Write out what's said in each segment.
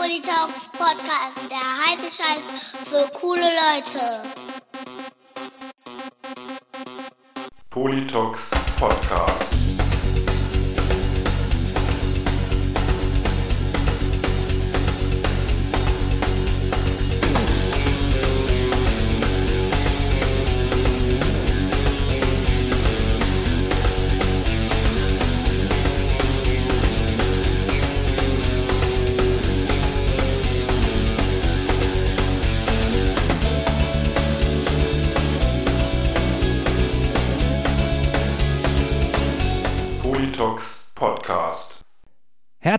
Polytalks Podcast, der heiße Scheiß für coole Leute. Polytalks Podcast.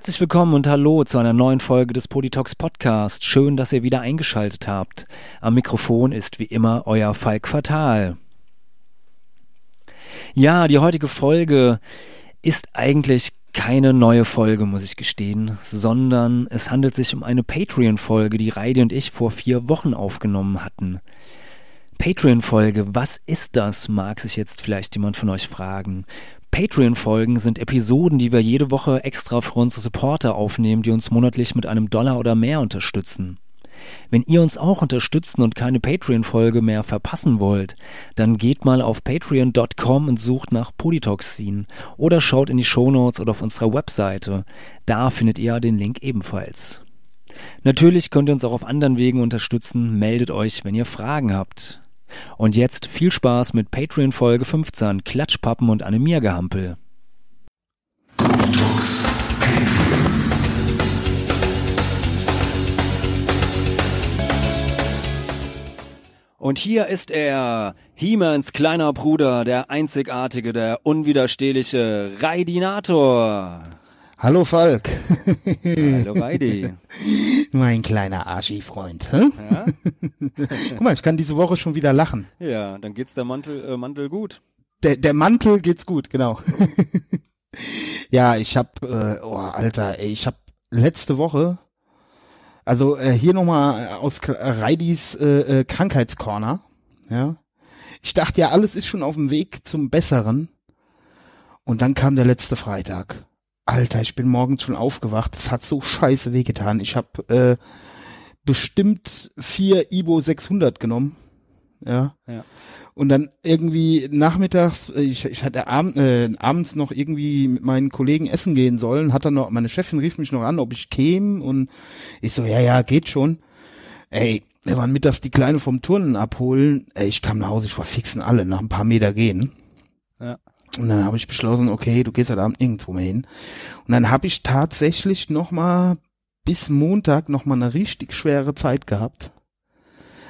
Herzlich willkommen und hallo zu einer neuen Folge des Politox Podcast. Schön, dass ihr wieder eingeschaltet habt. Am Mikrofon ist wie immer euer Falk Fatal. Ja, die heutige Folge ist eigentlich keine neue Folge, muss ich gestehen, sondern es handelt sich um eine Patreon-Folge, die Reidi und ich vor vier Wochen aufgenommen hatten. Patreon-Folge, was ist das, mag sich jetzt vielleicht jemand von euch fragen. Patreon-Folgen sind Episoden, die wir jede Woche extra für unsere Supporter aufnehmen, die uns monatlich mit einem Dollar oder mehr unterstützen. Wenn ihr uns auch unterstützen und keine Patreon-Folge mehr verpassen wollt, dann geht mal auf patreon.com und sucht nach Politoxin oder schaut in die Shownotes oder auf unserer Webseite. Da findet ihr den Link ebenfalls. Natürlich könnt ihr uns auch auf anderen Wegen unterstützen. Meldet euch, wenn ihr Fragen habt. Und jetzt viel Spaß mit Patreon Folge 15, Klatschpappen und Animiergehampel. Und hier ist er, Hiemens kleiner Bruder, der einzigartige, der unwiderstehliche Raidinator. Hallo Falk. Hallo Reidi. mein kleiner Arschi-Freund. Ja? Guck mal, ich kann diese Woche schon wieder lachen. ja, dann geht's der Mantel, äh, Mantel gut. Der, der Mantel geht's gut, genau. ja, ich hab, äh, oh Alter, ey, ich hab letzte Woche, also äh, hier nochmal aus K- Reidis äh, äh, Krankheitscorner, ja. Ich dachte ja, alles ist schon auf dem Weg zum Besseren. Und dann kam der letzte Freitag. Alter, ich bin morgens schon aufgewacht. Das hat so scheiße wehgetan. Ich habe äh, bestimmt vier Ibo 600 genommen. Ja. Ja. Und dann irgendwie nachmittags, äh, ich, ich hatte abend, äh, abends noch irgendwie mit meinen Kollegen essen gehen sollen, hat dann noch, meine Chefin rief mich noch an, ob ich käme und ich so, ja, ja, geht schon. Ey, wir waren mittags die Kleine vom Turnen abholen. Ey, ich kam nach Hause, ich war fixen alle, nach ein paar Meter gehen. Ja. Und dann habe ich beschlossen, okay, du gehst heute Abend nirgendwo mehr hin. Und dann habe ich tatsächlich noch mal bis Montag noch mal eine richtig schwere Zeit gehabt.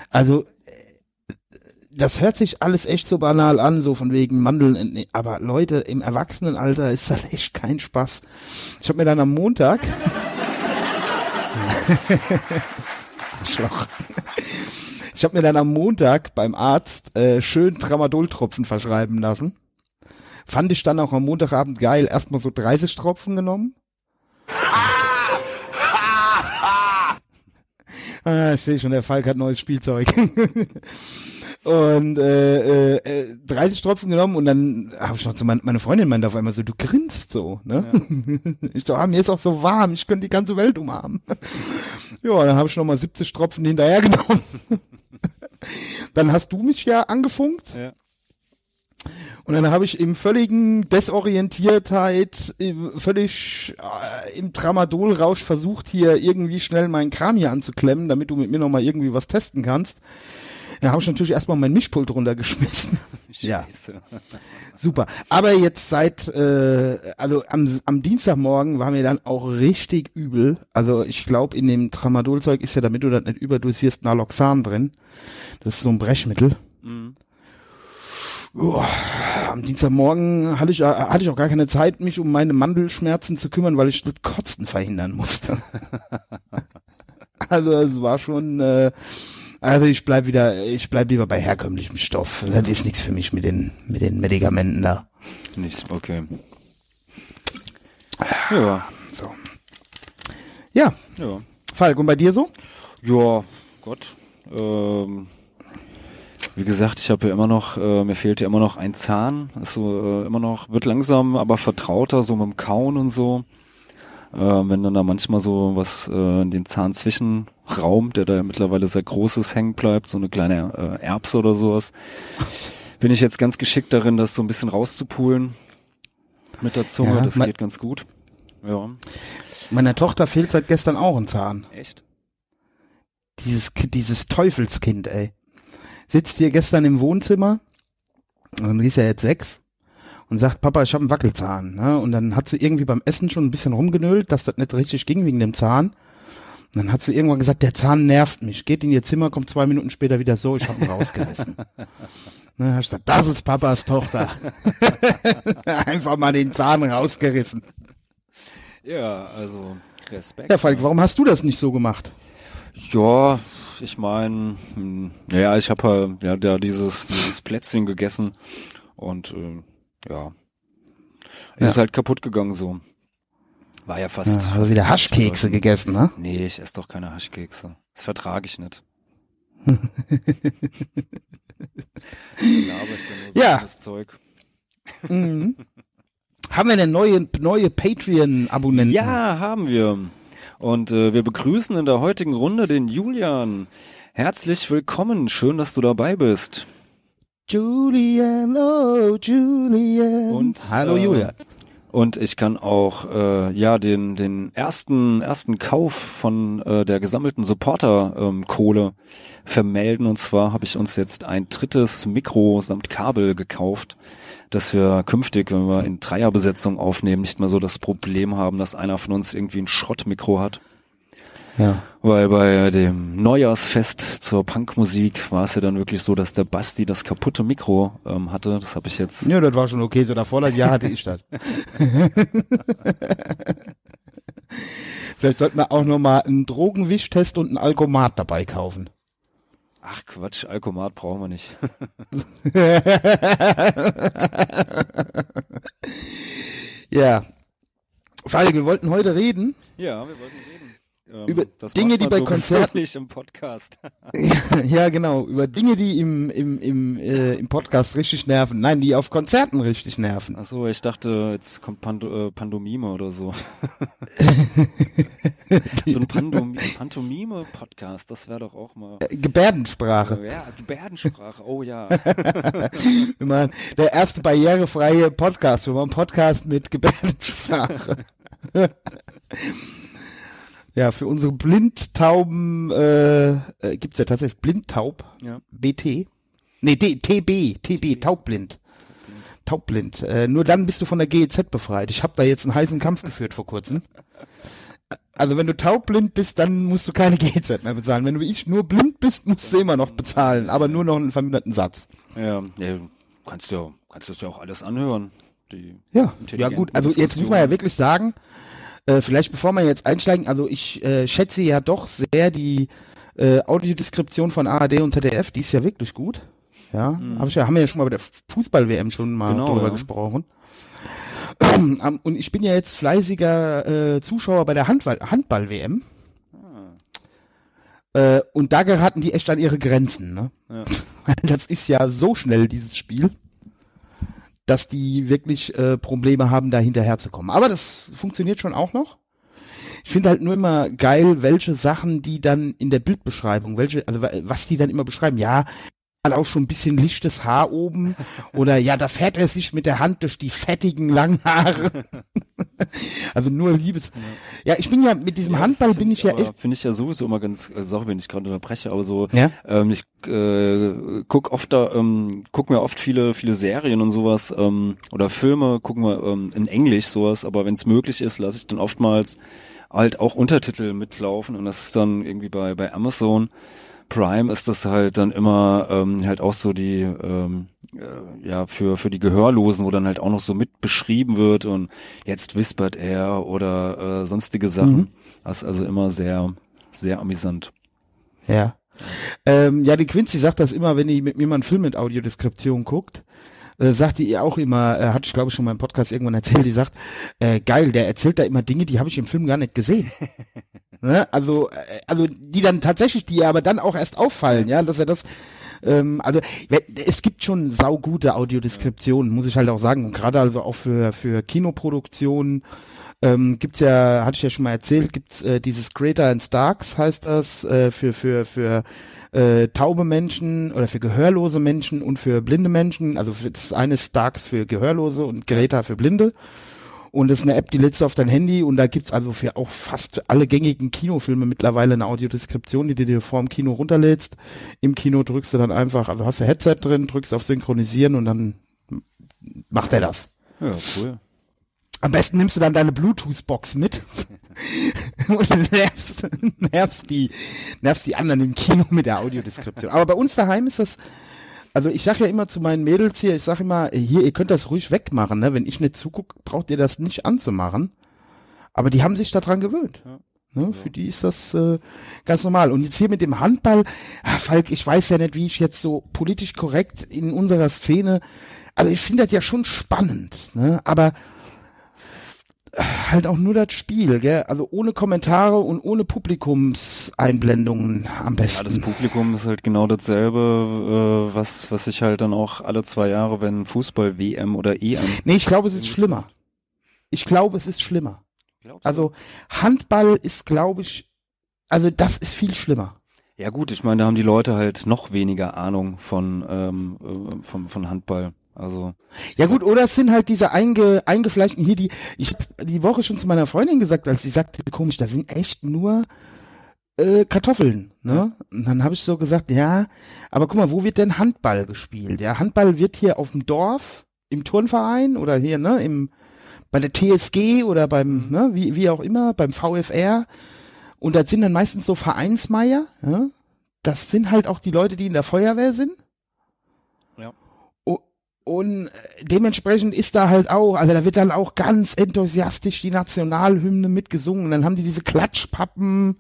Also äh, das hört sich alles echt so banal an, so von wegen Mandeln. Aber Leute, im Erwachsenenalter ist das echt kein Spaß. Ich habe mir dann am Montag Arschloch. Ich habe mir dann am Montag beim Arzt äh, schön Tramadol-Tropfen verschreiben lassen. Fand ich dann auch am Montagabend geil. Erstmal so 30 Tropfen genommen. ah, ich sehe schon, der Falk hat neues Spielzeug. und äh, äh, 30 Tropfen genommen und dann habe ich noch zu mein, meine Freundin meinte auf einmal so, du grinst so, ne? Ich so, ah, mir ist auch so warm, ich könnte die ganze Welt umarmen. ja, dann habe ich noch mal 70 Tropfen hinterher genommen. dann hast du mich ja angefunkt. Ja. Und dann habe ich im völligen Desorientiertheit, im, völlig äh, im Tramadol-Rausch versucht, hier irgendwie schnell meinen Kram hier anzuklemmen, damit du mit mir nochmal irgendwie was testen kannst. Da habe ich natürlich erstmal mein Mischpult runtergeschmissen. ja, super. Aber jetzt seit, äh, also am, am Dienstagmorgen war mir dann auch richtig übel. Also ich glaube, in dem Tramadol-Zeug ist ja, damit du das nicht überdosierst, Naloxan drin. Das ist so ein Brechmittel. Mhm. Uah, am Dienstagmorgen hatte ich, äh, hatte ich auch gar keine Zeit, mich um meine Mandelschmerzen zu kümmern, weil ich das Kotzen verhindern musste. also es war schon, äh, also ich bleib wieder, ich bleib lieber bei herkömmlichem Stoff. Das ist nichts für mich mit den, mit den Medikamenten da. Nicht, okay. Ja, So. Ja, ja. Falk, und bei dir so? Ja, Gott. Ähm, wie gesagt, ich habe ja immer noch, äh, mir fehlt ja immer noch ein Zahn. Ist so äh, immer noch, wird langsam, aber vertrauter, so mit dem Kauen und so. Äh, wenn dann da manchmal so was äh, in den Zahn zwischenraum, der da ja mittlerweile sehr groß ist, hängen bleibt, so eine kleine äh, Erbse oder sowas, bin ich jetzt ganz geschickt darin, das so ein bisschen rauszupulen mit der Zunge. Ja, das geht ganz gut. Ja. Meiner Tochter fehlt seit gestern auch ein Zahn. Echt? Dieses, dieses Teufelskind, ey. Sitzt hier gestern im Wohnzimmer, und die ist ja jetzt sechs, und sagt, Papa, ich habe einen Wackelzahn. Ne? Und dann hat sie irgendwie beim Essen schon ein bisschen rumgenölt, dass das nicht richtig ging wegen dem Zahn. Und dann hat sie irgendwann gesagt, der Zahn nervt mich. Geht in ihr Zimmer, kommt zwei Minuten später wieder so, ich habe ihn rausgerissen. Ne, hab ich gesagt, das ist Papas Tochter. Einfach mal den Zahn rausgerissen. Ja, also Respekt. Ja, Falk, warum hast du das nicht so gemacht? Ja, ich meine, ja, ich habe halt ja da dieses dieses Plätzchen gegessen und äh, ja, Ja. ist halt kaputt gegangen so. War ja fast. Ja, also fast wieder Haschkekse gegessen, ne? Nee, ich esse doch keine Haschkekse. Das vertrage ich nicht. Ich Ja. Zeug. Mhm. Haben wir denn neue, neue Patreon-Abonnenten? Ja, haben wir. Und äh, wir begrüßen in der heutigen Runde den Julian. Herzlich willkommen. Schön, dass du dabei bist. Julian, oh Julian. Und, Hallo äh, Julian. Und ich kann auch äh, ja den den ersten ersten Kauf von äh, der gesammelten Supporter ähm, Kohle vermelden. Und zwar habe ich uns jetzt ein drittes Mikro samt Kabel gekauft, dass wir künftig, wenn wir in Dreierbesetzung aufnehmen, nicht mehr so das Problem haben, dass einer von uns irgendwie ein Schrottmikro hat. Ja. Weil bei dem Neujahrsfest zur Punkmusik war es ja dann wirklich so, dass der Basti das kaputte Mikro ähm, hatte. Das habe ich jetzt Ja, das war schon okay. So davor das Jahr hatte ich das. Vielleicht sollten wir auch noch mal einen Drogenwischtest und einen Alkomat dabei kaufen. Ach Quatsch, Alkomat brauchen wir nicht. Ja. Falk, wir wollten heute reden. Ja, wir wollten reden. Ähm, Über das Dinge, die bei so Konzerten- gewöhnlich im Podcast. ja, genau. Über Dinge, die im, im, im, äh, im Podcast richtig nerven. Nein, die auf Konzerten richtig nerven. Ach so, ich dachte, jetzt kommt Pando, äh, Pandomime oder so. so ein Pandom Pantomime-Podcast, das wäre doch auch mal. Äh, Gebärdensprache. Ja, Gebärdensprache, oh ja. Wir machen der erste barrierefreie Podcast. Wir machen einen Podcast mit Gebärdensprache. Ja, für unsere Blindtauben äh, äh, gibt's ja tatsächlich Blindtaub. Ja. BT. Nee, D, TB, TB, taubblind. Taubblind. Äh, nur dann bist du von der GEZ befreit. Ich habe da jetzt einen heißen Kampf geführt vor kurzem. Also wenn du taubblind bist, dann musst du keine GEZ mehr bezahlen. Wenn du wie ich nur blind bist, musst du immer noch bezahlen, aber nur noch einen verminderten Satz. Ja, ja kannst ja, kannst du das ja auch alles anhören. Ja, ja gut. Also jetzt muss man ja wirklich sagen, äh, vielleicht bevor wir jetzt einsteigen, also ich äh, schätze ja doch sehr die äh, Audiodeskription von ARD und ZDF, die ist ja wirklich gut. Ja, hab ich ja, haben wir ja schon mal bei der Fußball-WM schon mal Genau, drüber ja. gesprochen. Ähm, Und ich bin ja jetzt fleißiger äh, Zuschauer bei der Handball- Handball-WM. Äh, und da geraten die echt an ihre Grenzen. Ne? Ja. Das ist ja so schnell, dieses Spiel, dass die wirklich äh, Probleme haben, da hinterherzukommen. Aber das funktioniert schon auch noch. Ich finde halt nur immer geil, welche Sachen die dann in der Bildbeschreibung, welche, also wa- was die dann immer beschreiben. Ja, auch schon ein bisschen lichtes Haar oben oder ja, da fährt er sich mit der Hand durch die fettigen langen Haare. also nur Liebes. Ja, ich bin ja mit diesem Handball bin ich ja echt. Finde ich ja sowieso immer ganz, äh, sorry, wenn ich gerade unterbreche, aber so, Ja? ähm, ich äh, guck oft da, ähm, guck mir oft viele, viele Serien und sowas, ähm, oder Filme, gucken wir ähm, in Englisch sowas, aber wenn es möglich ist, lasse ich dann oftmals halt auch Untertitel mitlaufen und das ist dann irgendwie bei, bei Amazon Prime ist das halt dann immer ähm, halt auch so die ähm, äh, ja für für die Gehörlosen, wo dann halt auch noch so mit beschrieben wird und jetzt wispert er oder äh, sonstige Sachen. Mhm. Das ist also immer sehr sehr amüsant. Ja. Ähm, ja, die Quincy sagt das immer, wenn die mit mir mal einen Film mit Audiodeskription guckt. Äh, sagt die ihr auch immer, äh, hatte ich glaube ich schon mal im Podcast irgendwann erzählt, die sagt, äh, geil, der erzählt da immer Dinge, die habe ich im Film gar nicht gesehen. ne? Also, äh, also die dann tatsächlich, die aber dann auch erst auffallen, ja, dass er das, ähm, also es gibt schon saugute Audiodeskriptionen, muss ich halt auch sagen, und gerade also auch für für Kinoproduktionen ähm, gibt's ja, hatte ich ja schon mal erzählt, gibt's äh, dieses Greater and Starks heißt das äh, für für für äh, taube Menschen oder für gehörlose Menschen und für blinde Menschen. Also für, das eine ist Starks für Gehörlose und Greta für Blinde. Und das ist eine App, die lädst du auf dein Handy und da gibt's also für auch fast alle gängigen Kinofilme mittlerweile eine Audiodeskription, die du dir vor dem Kino runterlädst. Im Kino drückst du dann einfach, also hast du Headset drin, drückst auf Synchronisieren und dann macht er das. Ja, cool. Am besten nimmst du dann deine Bluetooth-Box mit und nervst, nervst, die, nervst die anderen im Kino mit der Audiodeskription. Aber bei uns daheim ist das, also ich sag ja immer zu meinen Mädels hier, ich sag immer, hier, ihr könnt das ruhig wegmachen, ne? Wenn ich nicht zugucke, braucht ihr das nicht anzumachen. Aber die haben sich daran gewöhnt. Ja. Ne? Für die ist das äh, ganz normal. Und jetzt hier mit dem Handball, ah, Falk, ich weiß ja nicht, wie ich jetzt so politisch korrekt in unserer Szene, also ich finde das ja schon spannend, ne? Aber halt auch nur das Spiel, gell? Also ohne Kommentare und ohne Publikumseinblendungen am Ja, das besten. Publikum ist halt genau dasselbe, äh, was, was ich halt dann auch alle zwei Jahre, wenn Fußball WM oder EM. nee, ich glaube, es ist schlimmer. Ich glaube, es ist schlimmer. Glaubst? Also Handball ist, glaube ich, also das ist viel schlimmer. Ja gut, ich meine, da haben die Leute halt noch weniger Ahnung von, ähm, äh, von, von Handball. Also Ja gut, oder es sind halt diese einge, eingefleischten hier, die, ich hab die Woche schon zu meiner Freundin gesagt, als sie sagte, komisch, da sind echt nur äh, Kartoffeln, ne? Und dann habe ich so gesagt, ja, aber guck mal, wo wird denn Handball gespielt? Ja, Handball wird hier auf dem Dorf, im Turnverein oder hier, ne, im, bei der TSG oder beim, ne, wie, wie auch immer, beim VfR. Und das sind dann meistens so Vereinsmeier, ja? Das sind halt auch die Leute, die in der Feuerwehr sind. Und äh, dementsprechend ist da halt auch, also da wird dann auch ganz enthusiastisch die Nationalhymne mitgesungen. Dann haben die diese Klatschpappen.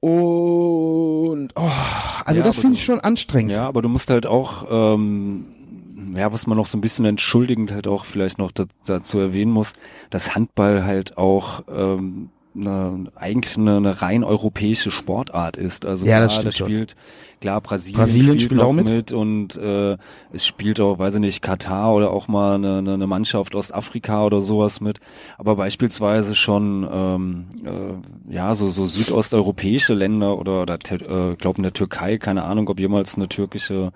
Und oh, also Ja, das finde ich schon anstrengend. Ja, aber du musst halt auch, ähm, ja, was man noch so ein bisschen entschuldigend halt auch vielleicht noch da, dazu erwähnen muss, dass Handball halt auch ähm, eine, eigentlich eine, eine rein europäische Sportart ist. Also Ja, klar, das das spielt, klar, Brasilien, Brasilien spielt, spielt auch mit. mit. und äh, es spielt auch, weiß ich nicht, Katar oder auch mal eine, eine Mannschaft aus Afrika oder sowas mit. Aber beispielsweise schon, ähm, äh, ja, so, so südosteuropäische Länder oder, oder äh, glaube in der Türkei, keine Ahnung, ob jemals eine türkische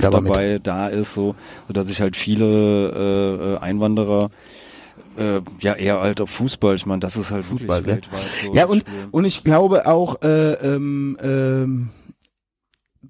Nee, aber mit. dabei da ist, so, so dass sich halt viele äh, äh, Einwanderer äh, ja eher auf Fußball, ich meine, das ist halt Fußball, so Ja, und, Spiel. und ich glaube auch, äh, ähm, ähm,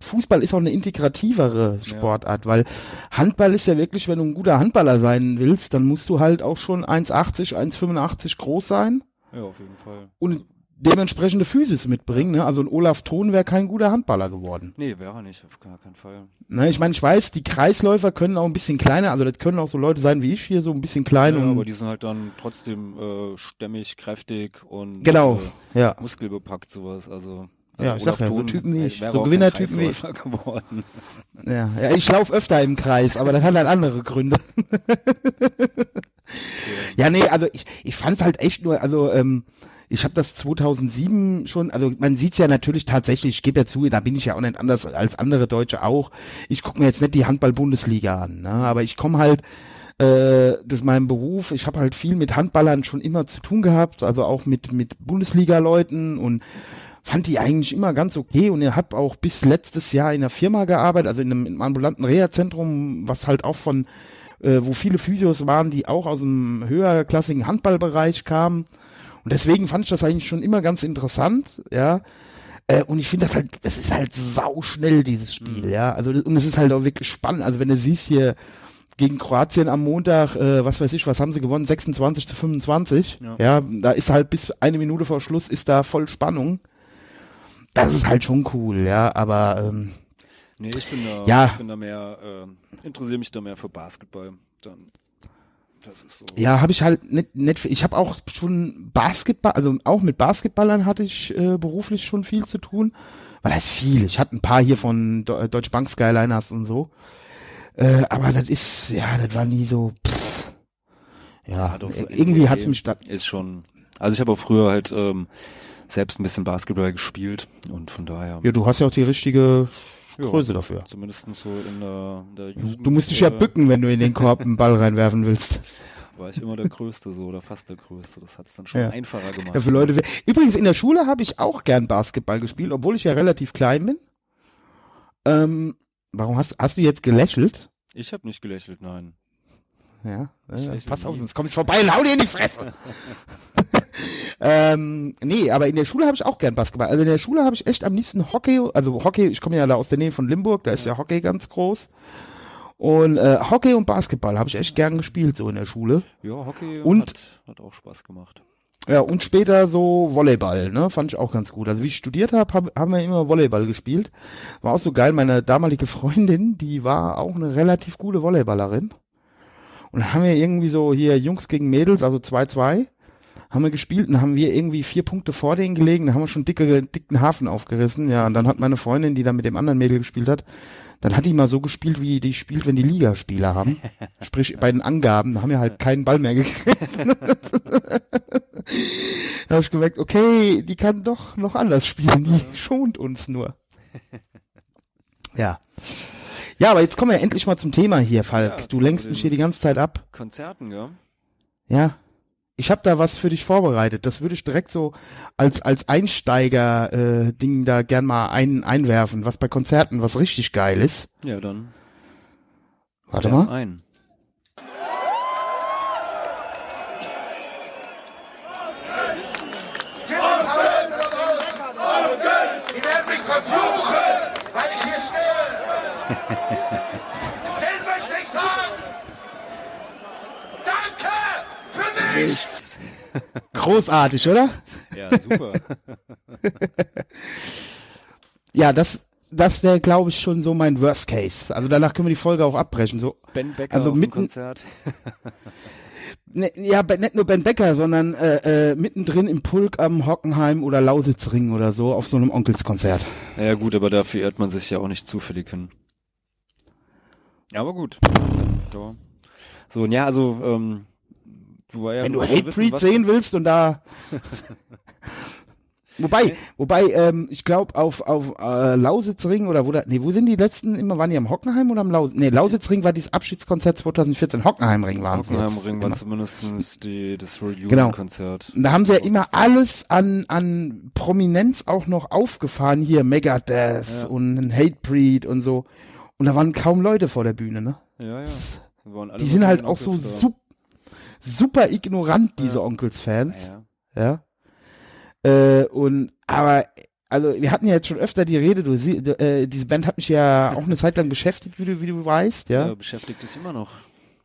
Fußball ist auch eine integrativere Sportart, weil Handball ist ja wirklich, wenn du ein guter Handballer sein willst, dann musst du halt auch schon 1,80, 1,85 groß sein ja, auf jeden Fall. und dementsprechende Physis mitbringen. Ne? Also ein Olaf Thon wäre kein guter Handballer geworden. Nee, wäre er nicht, auf gar keinen Fall. Ne? Ich meine, ich weiß, die Kreisläufer können auch ein bisschen kleiner, also das können auch so Leute sein wie ich hier, so ein bisschen klein Ja, aber die sind halt dann trotzdem äh, stämmig, kräftig und genau, äh, ja. muskelbepackt sowas. Also, Ja, ich sag Olaf ja, so Thon, Typen wie ich, so Gewinnertypen wie ich. Geworden. Ja, ja ich laufe öfter im Kreis, aber das hat halt andere Gründe. ja, nee, also ich, ich fand's halt echt nur, also ähm, ich habe das 2007 schon, also man sieht's ja natürlich tatsächlich, ich gebe ja zu, da bin ich ja auch nicht anders als andere Deutsche auch. Ich gucke mir jetzt nicht die Handball-Bundesliga an, ne? aber ich komme halt äh, durch meinen Beruf, ich habe halt viel mit Handballern schon immer zu tun gehabt, also auch mit, mit Bundesliga-Leuten und fand die eigentlich immer ganz okay und ich habe auch bis letztes Jahr in einer Firma gearbeitet, also in einem, in einem ambulanten Reha-Zentrum, was halt auch von, äh, wo viele Physios waren, die auch aus dem höherklassigen Handballbereich kamen. Und deswegen fand ich das eigentlich schon immer ganz interessant, ja. Äh, und ich finde das halt, das ist halt sauschnell, dieses Spiel, ja. Also, und es ist halt auch wirklich spannend. Also, wenn du siehst hier gegen Kroatien am Montag, äh, was weiß ich, was haben sie gewonnen? 26 zu 25. Ja. Ja. da ist halt bis eine Minute vor Schluss ist da voll Spannung. Das ist halt schon cool, ja, aber ähm, Nee, ich bin da, Ja. ich bin da mehr, äh, interessiere mich da mehr für Basketball. Dann, so. ja, habe ich halt nicht, nicht ich habe auch schon Basketball, also auch mit Basketballern hatte ich äh, beruflich schon viel zu tun. Weil das ist viel. Ich hatte ein paar hier von Do Deutsche Bank Skyliners und so. Äh, aber das ist, ja, das war nie so. Pff. Ja, doch, so irgendwie hat's mich da. Ist schon. Also ich habe auch früher halt ähm, selbst ein bisschen Basketball gespielt und von daher. Ja, du hast ja auch die richtige Ja. Größe dafür. Zumindest so in der, in der Jugend. Du musst dich ja bücken, wenn du in den Korb einen Ball reinwerfen willst. war ich immer der Größte so oder fast der Größte. Das hat es dann schon Ja. einfacher gemacht. Ja, für Leute. Übrigens, in der Schule habe ich auch gern Basketball gespielt, obwohl ich ja relativ klein bin. Ähm, warum hast, hast du jetzt gelächelt? Ich habe nicht gelächelt, nein. Ja, äh, pass auf, sonst komm ich vorbei und hau dir in die Fresse. ähm, nee, aber in der Schule habe ich auch gern Basketball. Also in der Schule habe ich echt am liebsten Hockey, also Hockey, ich komme ja da aus der Nähe von Limburg, da ist ja Hockey ganz groß. Und äh, Hockey und Basketball habe ich echt gern gespielt, so in der Schule. Ja, Hockey Und- hat, hat auch Spaß gemacht. Ja, und später so Volleyball, ne? Fand ich auch ganz gut. Also wie ich studiert habe, hab, haben wir immer Volleyball gespielt. War auch so geil. Meine damalige Freundin, die war auch eine relativ gute Volleyballerin. Und dann haben wir irgendwie so hier Jungs gegen Mädels, also 2-2, haben wir gespielt und haben wir irgendwie vier Punkte vor denen gelegen. Da haben wir schon dicke, dicken Hafen aufgerissen. Ja, und dann hat meine Freundin, die da mit dem anderen Mädel gespielt hat, dann hat die mal so gespielt, wie die spielt, wenn die Ligaspieler haben. Sprich, bei den Angaben, da haben wir halt keinen Ball mehr gekriegt. Da habe ich gemerkt, okay, die kann doch noch anders spielen, die schont uns nur. Ja. Ja, aber jetzt kommen wir endlich mal zum Thema hier, Falk. Ja, du lenkst mich hier die ganze Zeit ab. Konzerten, ja. Ja. Ich habe da was für dich vorbereitet. Das würde ich direkt so als als Einsteiger äh, da gern mal ein, einwerfen, was bei Konzerten was richtig geil ist. Ja, dann. Warte mal. Ein. Die werden mich verfluchen, weil ich hier stehe. Den möchte ich sagen. Danke für nichts. Großartig, oder? Ja, super. Ja, das das wäre glaube ich schon so mein Worst Case. Also danach können wir die Folge auch abbrechen. So ben Becker Also mitten- Konzert. Ne, ja, nicht nur Ben Becker, sondern äh, äh, mittendrin im Pulk am Hockenheim oder Lausitzring oder so auf so einem Onkelskonzert. Ja gut, aber dafür irrt man sich ja auch nicht zufällig hin. Ja, aber gut. So, ja, also, ähm, ja Wenn du Hatebreed sehen willst und da Wobei, wobei, ähm, ich glaube auf auf äh, Lausitzring oder wo da, nee, wo sind die letzten immer, waren die am Hockenheim oder am Lausitz? Nee, Lausitzring war dieses Abschiedskonzert 2014, Hockenheimring waren sie. Hockenheimring war immer. zumindest die, das Genau. Reunion-Konzert. Und da haben sie ja immer alles an, an Prominenz auch noch aufgefahren, hier Megadeth Ja. und Hatebreed und so. Und da waren kaum Leute vor der Bühne, ne? Ja, ja. Die sind halt auch so Onkels da. sup super ignorant, diese Onkels-Fans. Ja. Ja. Äh, und, aber, also, wir hatten ja jetzt schon öfter die Rede, du, sie, du, äh, diese Band hat mich ja auch eine Zeit lang beschäftigt, wie du, wie du weißt, Ja. ja. beschäftigt dich immer noch.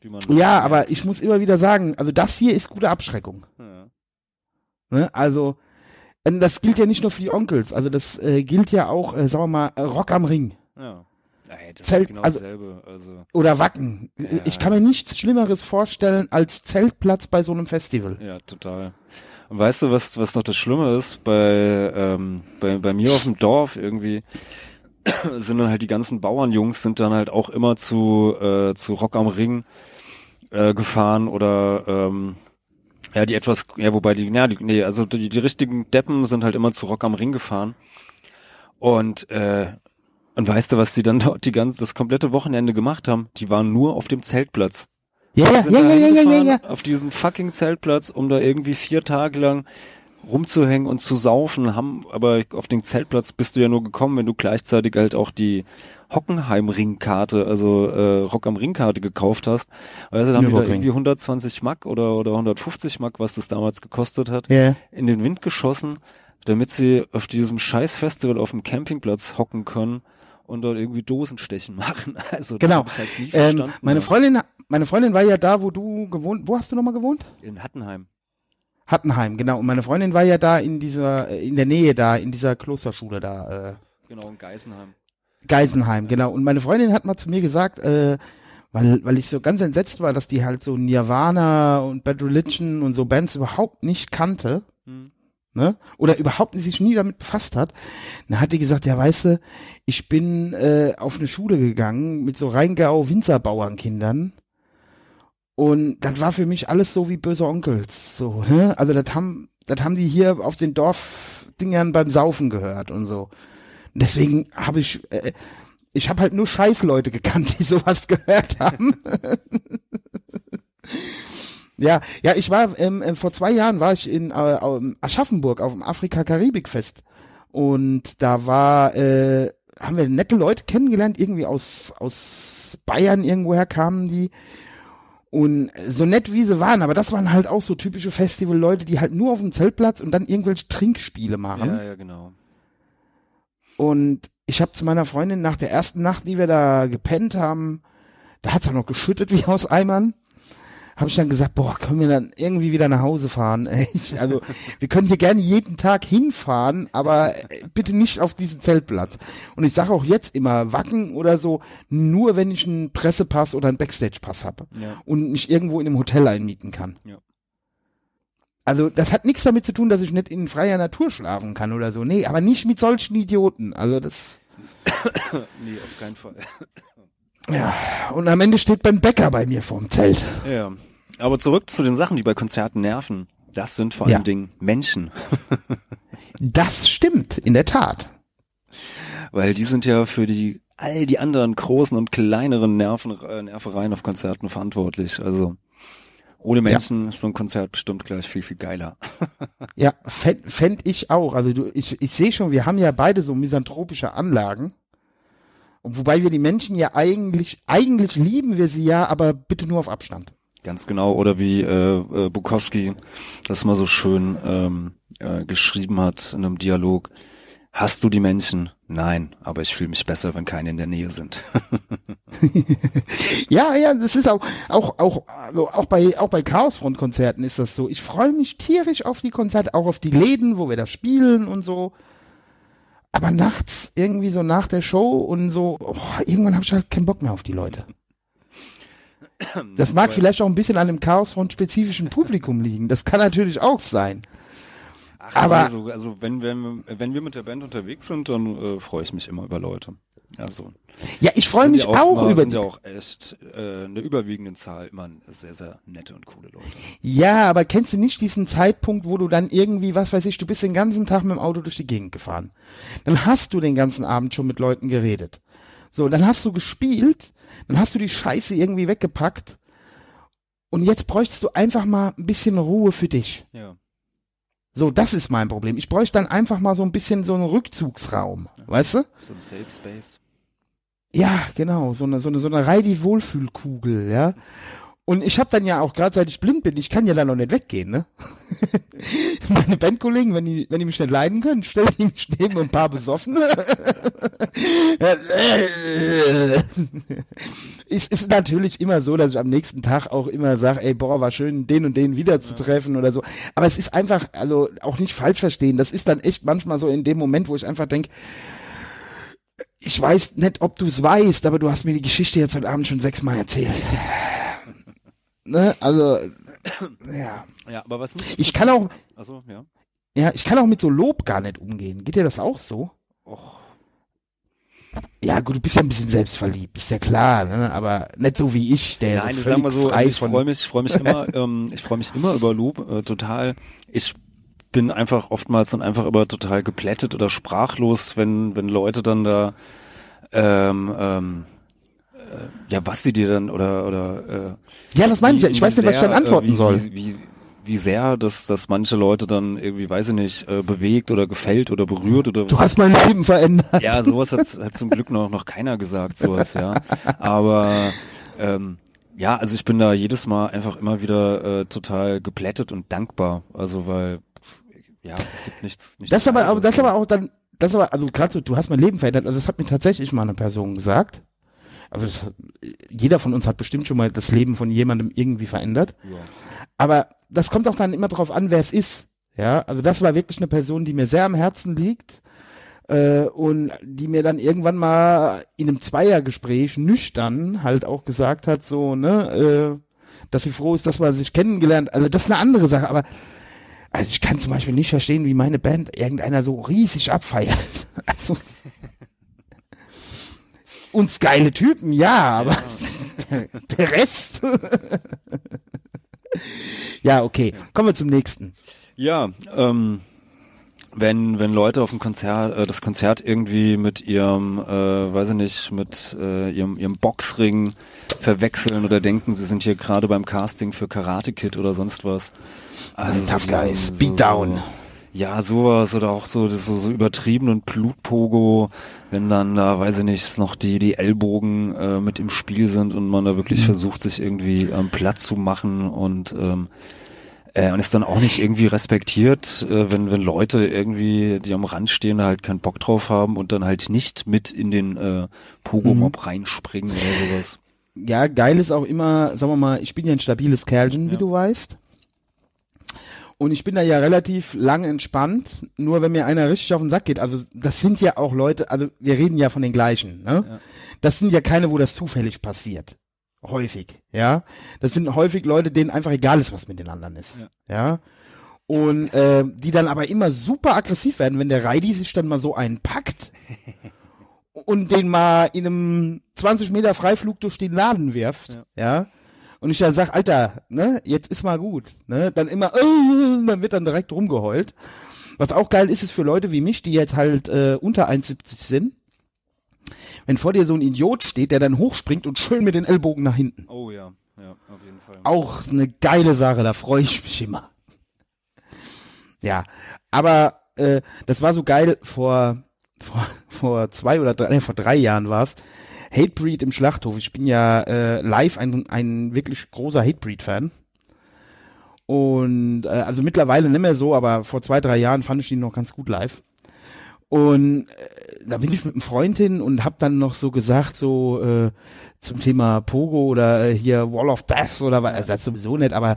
Wie man Ja, aber ich muss immer wieder sagen, also das hier ist gute Abschreckung. Ja. Ne? Also, das gilt ja nicht nur für die Onkels, also das äh, gilt ja auch, äh, sagen wir mal, Rock am Ring ja. Ey, das Zelt- ist genau also- dasselbe. Also, oder Wacken. Ja. Ich kann mir nichts Schlimmeres vorstellen als Zeltplatz bei so einem Festival. ja, total. Und weißt du, was, was noch das Schlimme ist? Bei, ähm, bei, bei mir auf dem Dorf irgendwie sind dann halt die ganzen Bauernjungs sind dann halt auch immer zu, äh, zu Rock am Ring äh, gefahren oder ähm, ja, die etwas, ja, wobei die, ja, die, nee, also die, die richtigen Deppen sind halt immer zu Rock am Ring gefahren. Und äh, und weißt du, was die dann dort die ganze, das komplette Wochenende gemacht haben? Die waren nur auf dem Zeltplatz. Ja, ja, ja, ja, ja, ja, ja. Auf diesen fucking Zeltplatz, um da irgendwie vier Tage lang rumzuhängen und zu saufen, haben, aber auf den Zeltplatz bist du ja nur gekommen, wenn du gleichzeitig halt auch die Hockenheim-Ringkarte, also äh, Rock am Ringkarte gekauft hast. Weißt du, da haben die da irgendwie 120 Mack oder, oder 150 Mack, was das damals gekostet hat, Ja. in den Wind geschossen, damit sie auf diesem scheiß Festival auf dem Campingplatz hocken können und dort irgendwie Dosenstechen machen. Also das Genau. halt nie Ähm, verstanden. meine Freundin, meine Freundin war ja da, wo du gewohnt, wo hast du nochmal gewohnt? in Hattenheim. Hattenheim, genau. Und meine Freundin war ja da in dieser, äh, in der Nähe da, in dieser Klosterschule da, äh, Genau, in Geisenheim. Geisenheim, genau. Und meine Freundin hat mal zu mir gesagt, äh, weil, weil ich so ganz entsetzt war, dass die halt so Nirvana und Bad Religion und so Bands überhaupt nicht kannte, Hm. Ne? Oder überhaupt nicht, sich nie damit befasst hat. Dann hat die gesagt, ja, weißt du, ich bin äh, auf eine Schule gegangen mit so Rheingau-Winzerbauernkindern. Und das war für mich alles so wie böse Onkels, so, ne? Also das haben, das haben die hier auf den Dorfdingern beim Saufen gehört und so. Deswegen habe ich, äh, ich habe halt nur Scheißleute gekannt, die sowas gehört haben. Ja, ja, ich war ähm, äh, vor zwei Jahren war ich in äh, ähm, Aschaffenburg auf dem Afrika-Karibik-Fest und da war äh, haben wir nette Leute kennengelernt, irgendwie aus aus Bayern irgendwoher kamen die und so nett wie sie waren, aber das waren halt auch so typische Festival-Leute, die halt nur auf dem Zeltplatz und dann irgendwelche Trinkspiele machen. Ja, ja, genau. Und ich habe zu meiner Freundin nach der ersten Nacht, die wir da gepennt haben, da hat's auch noch geschüttet wie aus Eimern habe ich dann gesagt, boah, können wir dann irgendwie wieder nach Hause fahren? Also wir können hier gerne jeden Tag hinfahren, aber bitte nicht auf diesen Zeltplatz. Und ich sage auch jetzt immer, Wacken oder so, nur wenn ich einen Pressepass oder einen Backstage-Pass habe Ja. und mich irgendwo in einem Hotel einmieten kann. Ja. Also das hat nichts damit zu tun, dass ich nicht in freier Natur schlafen kann oder so. Nee, aber nicht mit solchen Idioten. Also das. Nee, auf keinen Fall. Ja. Und am Ende steht Ben Becker bei mir vorm Zelt. Ja. Aber zurück zu den Sachen, die bei Konzerten nerven. Das sind vor Ja. allen Dingen Menschen. Das stimmt, in der Tat. Weil die sind ja für die all die anderen großen und kleineren Nerven, äh, Nervereien auf Konzerten verantwortlich. Also ohne Menschen ist so ein Konzert bestimmt gleich viel, viel geiler. Ja, fänd, fänd ich auch. Also du, ich, ich sehe schon, wir haben ja beide so misanthropische Anlagen. Und wobei wir die Menschen ja eigentlich, eigentlich lieben wir sie ja, aber bitte nur auf Abstand. Ganz genau. Oder wie äh, äh, Bukowski das mal so schön ähm, äh, geschrieben hat in einem Dialog. Hast du die Menschen? Nein, aber ich fühle mich besser, wenn keine in der Nähe sind. Ja, ja, das ist auch, auch, auch, also auch bei, auch bei Chaosfront-Konzerten ist das so. Ich freue mich tierisch auf die Konzerte, auch auf die Läden, wo wir da spielen und so. Aber nachts, irgendwie so nach der Show und so, oh, irgendwann habe ich halt keinen Bock mehr auf die Leute. Das mag vielleicht auch ein bisschen an dem Chaosfront-spezifischen Publikum liegen. Das kann natürlich auch sein. Ach, Aber- also, also wenn, wenn, wenn wir mit der Band unterwegs sind, dann äh, freue ich mich immer über Leute. Also Ja, ich freue mich ja auch, immer, über sind die. ja auch echt äh, eine überwiegende Zahl immer sehr, sehr nette und coole Leute. Ja, aber kennst du nicht diesen Zeitpunkt, wo du dann irgendwie, was weiß ich, du bist den ganzen Tag mit dem Auto durch die Gegend gefahren. Dann hast du den ganzen Abend schon mit Leuten geredet. So, dann hast du gespielt, dann hast du die Scheiße irgendwie weggepackt und jetzt bräuchtest du einfach mal ein bisschen Ruhe für dich. Ja. So, das ist mein Problem. Ich bräuchte dann einfach mal so ein bisschen so einen Rückzugsraum, weißt du? So ein Safe Space. Ja, genau, so eine so eine so eine Reidi Wohlfühlkugel, ja. Und ich habe dann ja auch gerade seit ich blind bin, ich kann ja dann noch nicht weggehen, ne? Meine Bandkollegen, wenn die wenn die mich nicht leiden können, stellen die mich neben ein paar besoffen. ist ist natürlich immer so, dass ich am nächsten Tag auch immer sage, ey, boah, war schön, den und den wiederzutreffen oder so. Aber es ist einfach, also auch nicht falsch verstehen. Das ist dann echt manchmal so in dem Moment, wo ich einfach denk ich weiß nicht, ob du es weißt, aber du hast mir die Geschichte jetzt heute Abend schon sechsmal erzählt. Ne? Also, ja. Ja, aber was mich Ich kann auch, Also, ja. ja, ich kann auch mit so Lob gar nicht umgehen. Geht dir das auch so? Och, Ja, gut, du bist ja ein bisschen selbstverliebt, ist ja klar, ne? aber nicht so wie ich, der Nein, so ich völlig sag mal so, also ich freue mich, ich freue mich immer, ähm, ich freue mich immer über Lob, äh, total. Ich bin einfach oftmals dann einfach immer total geplättet oder sprachlos, wenn wenn Leute dann da ähm, ähm, äh, ja, was sie dir dann oder oder äh, Ja, das meine ich Ich weiß nicht, was ich dann antworten äh, wie, soll. Wie, wie, wie sehr das, dass manche Leute dann irgendwie, weiß ich nicht, äh, bewegt oder gefällt oder berührt oder Du hast mein Leben verändert. ja, sowas hat, hat zum Glück noch, noch keiner gesagt, sowas, ja. Aber ähm, ja, also ich bin da jedes Mal einfach immer wieder äh, total geplättet und dankbar. Also weil ja, gibt nichts. nichts Das ist aber, aber das ist aber auch dann, das ist aber, also gerade so, du hast mein Leben verändert. Also das hat mir tatsächlich mal eine Person gesagt. Also das, jeder von uns hat bestimmt schon mal das Leben von jemandem irgendwie verändert. Ja. Aber das kommt auch dann immer drauf an, wer es ist. Ja, also das war wirklich eine Person, die mir sehr am Herzen liegt äh, und die mir dann irgendwann mal in einem Zweiergespräch nüchtern halt auch gesagt hat, so ne, äh, dass sie froh ist, dass man sich kennengelernt. Also das ist eine andere Sache. Aber also ich kann zum Beispiel nicht verstehen, wie meine Band irgendeiner so riesig abfeiert. Also uns geile Typen, ja, aber der, der Rest. ja, okay. Kommen wir zum nächsten. Ja, ähm, wenn wenn Leute auf dem Konzert äh, das Konzert irgendwie mit ihrem äh, weiß ich nicht mit äh, ihrem ihrem Boxring verwechseln oder denken sie sind hier gerade beim Casting für Karate Kid oder sonst was also Tough so, Guys, so, Beatdown. so, ja sowas oder auch so das so, so übertriebenen Blutpogo wenn dann da weiß ich nicht noch die die Ellbogen äh, mit im Spiel sind und man da wirklich versucht sich irgendwie ähm, Platz zu machen und ähm, äh, und ist dann auch nicht irgendwie respektiert, äh, wenn, wenn Leute irgendwie, die am Rand stehen, halt keinen Bock drauf haben und dann halt nicht mit in den äh, Pogo-Mob reinspringen oder sowas. Ja, geil ist auch immer, sagen wir mal, ich bin ja ein stabiles Kerlchen, wie Ja. du weißt. Und ich bin da ja relativ lang entspannt, nur wenn mir einer richtig auf den Sack geht. Also das sind ja auch Leute, also wir reden ja von den gleichen. Ne? Ja. Das sind ja keine, wo das zufällig passiert. Häufig, ja. Das sind häufig Leute, denen einfach egal ist, was mit den anderen ist. Ja. Ja. Und äh, die dann aber immer super aggressiv werden, wenn der Reidi sich dann mal so einen packt und den mal in einem 20 Meter Freiflug durch den Laden wirft, Ja. ja. Und ich dann sag, Alter, ne, jetzt ist mal gut, ne, dann immer, äh, dann wird dann direkt rumgeheult. Was auch geil ist, ist für Leute wie mich, die jetzt halt äh, unter 1,70 sind, wenn vor dir so ein Idiot steht, der dann hochspringt und schön mit den Ellbogen nach hinten. Oh ja, ja, auf jeden Fall. Auch eine geile Sache, da freue ich mich immer. Ja, aber äh, das war so geil vor vor, vor zwei oder drei, nee, vor drei Jahren war's. Hatebreed im Schlachthof. Ich bin ja äh, live ein, ein wirklich großer Hatebreed-Fan. Und äh, also mittlerweile nicht mehr so, aber vor zwei, drei Jahren fand ich ihn noch ganz gut live. Und äh, da bin ich mit einem Freund hin und hab dann noch so gesagt, so äh, zum Thema Pogo oder äh, hier Wall of Death oder was, also das sowieso nicht, aber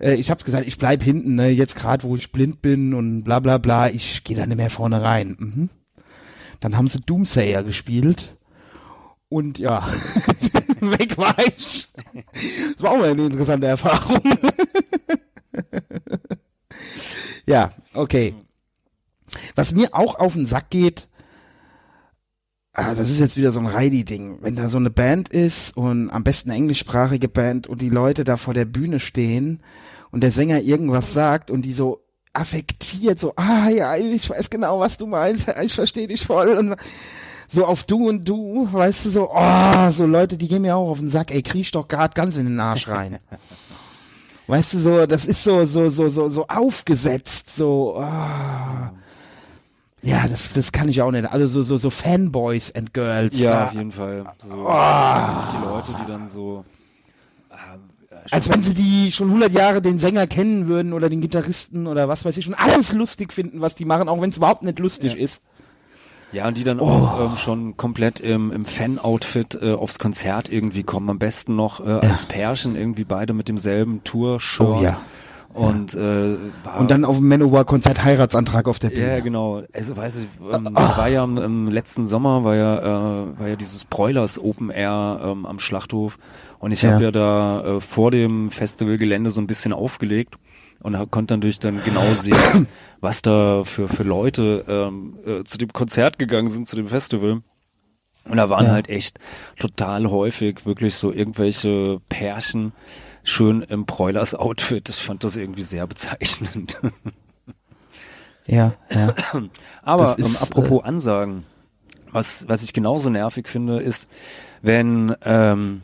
äh, ich hab's gesagt, ich bleib hinten, ne, jetzt gerade wo ich blind bin und bla bla bla, ich gehe da nicht mehr vorne rein. Mhm. Dann haben sie Doomsayer gespielt und ja, weg war ich. Das war auch eine interessante Erfahrung. ja, okay. Was mir auch auf den Sack geht, ah, das ist jetzt wieder so ein Reidi-Ding. Wenn da so eine Band ist und am besten eine englischsprachige Band und die Leute da vor der Bühne stehen und der Sänger irgendwas sagt und die so affektiert, so, ah ja, ich weiß genau, was du meinst, ich verstehe dich voll und so auf du und du, weißt du, so, oh, so Leute, die gehen mir auch auf den Sack, ey, kriech doch grad ganz in den Arsch rein. weißt du, so, das ist so, so, so, so, so aufgesetzt, so, ah. Ja, das, das kann ich auch nicht. Also so, so, so Fanboys and Girls. Ja, da, auf jeden Fall. So, Die Leute, die dann so äh, als wenn sie die schon 100 Jahre den Sänger kennen würden oder den Gitarristen oder was weiß ich schon alles lustig finden, was die machen, auch wenn es überhaupt nicht lustig ist. Ja, und die dann auch ähm, schon komplett im, im Fan-Outfit äh, aufs Konzert irgendwie kommen. Am besten noch äh, als Pärchen irgendwie beide mit demselben Tour-Shirt. Oh ja. Und, äh, war, Und dann auf dem Manowar-Konzert Heiratsantrag auf der Bühne. ja, genau. Also weiß ich, ähm, war ja im, im letzten Sommer war ja äh, war ja dieses Broilers Open Air ähm, am Schlachthof und ich Ja. habe ja da äh, vor dem Festivalgelände so ein bisschen aufgelegt und hab, konnte natürlich dann genau sehen, was da für für Leute ähm, äh, zu dem Konzert gegangen sind, zu dem Festival. Und da waren Ja. halt echt total häufig wirklich so irgendwelche Pärchen schön im Broilers Outfit. Ich fand das irgendwie sehr bezeichnend. Ja, ja. Aber Das ist, ähm, apropos Ansagen, was, was ich genauso nervig finde, ist, wenn ähm,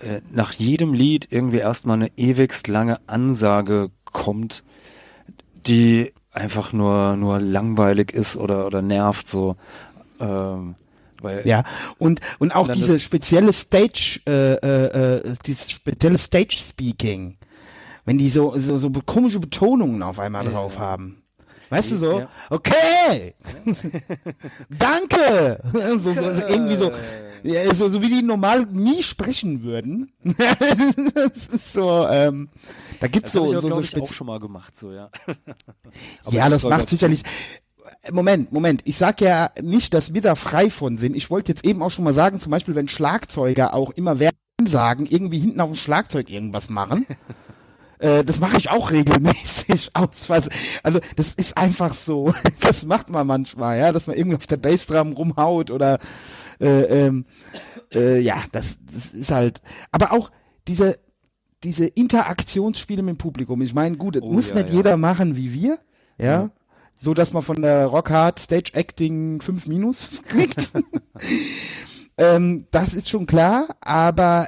äh, nach jedem Lied irgendwie erstmal eine ewigst lange Ansage kommt, die einfach nur, nur langweilig ist oder, oder nervt so. Ähm, weil Ja, und und auch diese spezielle Stage, äh, äh, äh, dieses spezielle Stage Speaking, wenn die so so, so komische Betonungen auf einmal drauf haben. Weißt du so? Ja. Okay, danke. so, so, irgendwie so, ja, so, so wie die normal nie sprechen würden. das ist so, ähm, da gibt's das so ich auch, so, so ich, auch schon mal gemacht, so, ja. ja, das soll macht sicherlich. Moment, Moment. Ich sag ja nicht, dass wir da frei von sind. Ich wollte jetzt eben auch schon mal sagen, zum Beispiel, wenn Schlagzeuger auch immer während sagen, irgendwie hinten auf dem Schlagzeug irgendwas machen. Äh, das mache ich auch regelmäßig aus. Also das ist einfach so. Das macht man manchmal, ja, dass man irgendwie auf der Bassdrum rumhaut oder äh, ähm, äh, ja, das, das ist halt. Aber auch diese diese Interaktionsspiele mit dem Publikum. Ich meine, gut, das Oh, muss ja, nicht ja. jeder machen wie wir, ja. so dass man von der Rockhard Stage Acting 5 Minus kriegt. ähm, das ist schon klar, aber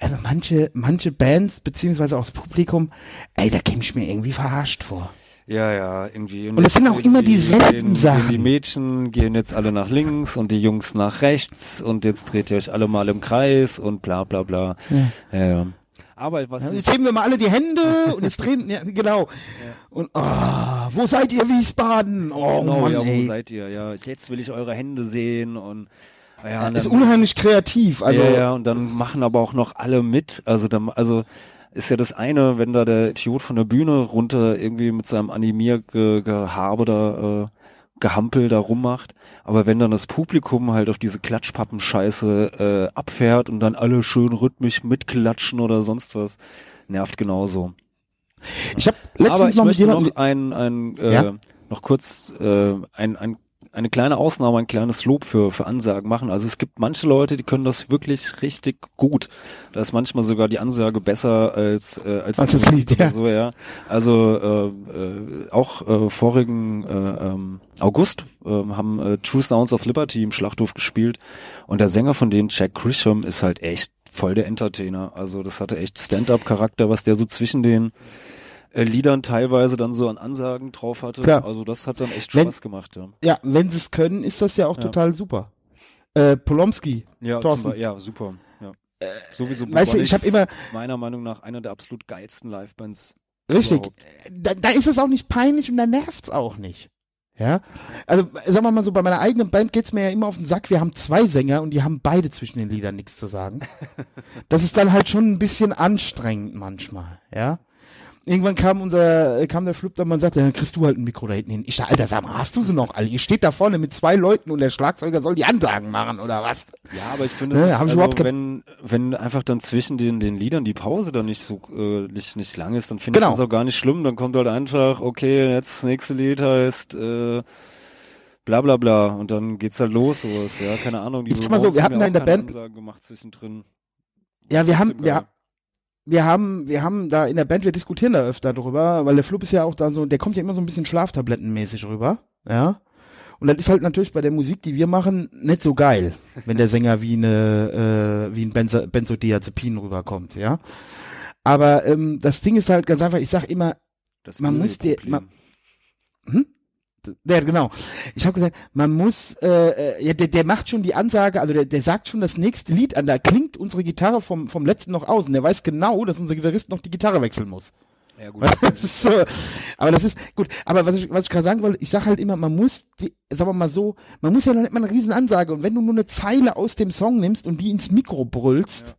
also manche, manche Bands, beziehungsweise auch das Publikum, ey, da käme ich mir irgendwie verarscht vor. Ja, ja, irgendwie. Und es sind auch immer dieselben Sachen. Die Mädchen gehen jetzt alle nach links und die Jungs nach rechts und jetzt dreht ihr euch alle mal im Kreis und bla bla bla. Ja, ja. Aber was Ja, jetzt heben wir mal alle die Hände und jetzt drehen, ja, genau. Und, oh, wo seid ihr, Wiesbaden? Oh, genau, Mann, ja, wo ey. seid ihr? Ja, jetzt will ich eure Hände sehen und ja, und ist unheimlich kreativ, also. ja, ja, und dann machen aber auch noch alle mit. Also dann, also ist ja das eine, wenn da der Idiot von der Bühne runter irgendwie mit seinem Animiergehabe da äh, Gehampel da rummacht, aber wenn dann das Publikum halt auf diese Klatschpappen-Scheiße äh, abfährt und dann alle schön rhythmisch mitklatschen oder sonst was, nervt genauso. Ich habe aber letztens ich noch mit jemandem, noch ein, ein äh, Ja? noch kurz äh, ein, ein eine kleine Ausnahme, ein kleines Lob für, für Ansagen machen. Also es gibt manche Leute, die können das wirklich richtig gut. Da ist manchmal sogar die Ansage besser als, äh, als, Als das Lied, ja. So, ja. Also äh, äh, auch äh, vorigen äh, ähm, August äh, haben äh, True Sounds of Liberty im Schlachthof gespielt und der Sänger von denen, Jack Grisham, ist halt echt voll der Entertainer. Also das hatte echt Stand-up-Charakter, was der so zwischen den äh, Liedern teilweise dann so an Ansagen drauf hatte. Klar. Also das hat dann echt Wenn- Spaß gemacht, ja. ja, wenn sie es können, ist das ja auch Ja. total super. Äh, Polomski, Ja, Thorsten. ja super. Ja. Sowieso weißt du, ich Bubonics, hab immer- meiner Meinung nach einer der absolut geilsten Livebands. richtig, da, da ist es auch nicht peinlich und da nervt's auch nicht. Ja, also sagen wir mal so, bei meiner eigenen Band geht's mir ja immer auf den Sack. Wir haben zwei Sänger und die haben beide zwischen den Liedern nichts zu sagen. Das ist dann halt schon ein bisschen anstrengend manchmal, ja. Irgendwann kam unser, äh, kam der dann mal und sagte, dann kriegst du halt ein Mikro da hinten hin. Ich sag, Alter, sag mal, hast du sie noch alle? Ihr steht da vorne mit zwei Leuten und der Schlagzeuger soll die Ansagen machen, oder was? Ja, aber ich finde, Ne, ich also, wenn, wenn einfach dann zwischen den, den Liedern die Pause dann nicht so äh, nicht, nicht lang ist, dann finde Genau. ich das auch gar nicht schlimm. Dann kommt halt einfach, okay, jetzt das nächste Lied heißt äh, bla bla bla und dann geht's halt los, sowas, ja, keine Ahnung. Die Jetzt mal so, wir haben hatten da in der Band- Ansagen gemacht zwischendrin. Ja, wir haben, wir. Wir haben, wir haben da in der Band, wir diskutieren da öfter drüber, weil der Flip ist ja auch da so, der kommt ja immer so ein bisschen schlaftablettenmäßig rüber, ja. Und das ist halt natürlich bei der Musik, die wir machen, nicht so geil, wenn der Sänger wie eine, äh, wie ein Benzo Benzodiazepin rüberkommt, ja. Aber ähm, das Ding ist halt ganz einfach, ich sag immer, Das Man muss dir- man- ja, genau. Ich habe gesagt, man muss, äh, äh, ja, der, der macht schon die Ansage, also der, der sagt schon das nächste Lied an, da klingt unsere Gitarre vom, vom letzten noch aus und der weiß genau, dass unser Gitarrist noch die Gitarre wechseln muss. ja, gut. Das ist so, aber das ist gut. Aber was ich, was ich gerade sagen wollte, ich sage halt immer, man muss, die, sagen wir mal so, man muss ja noch nicht mal eine riesen Ansage. Und wenn du nur eine Zeile aus dem Song nimmst und die ins Mikro brüllst, ja,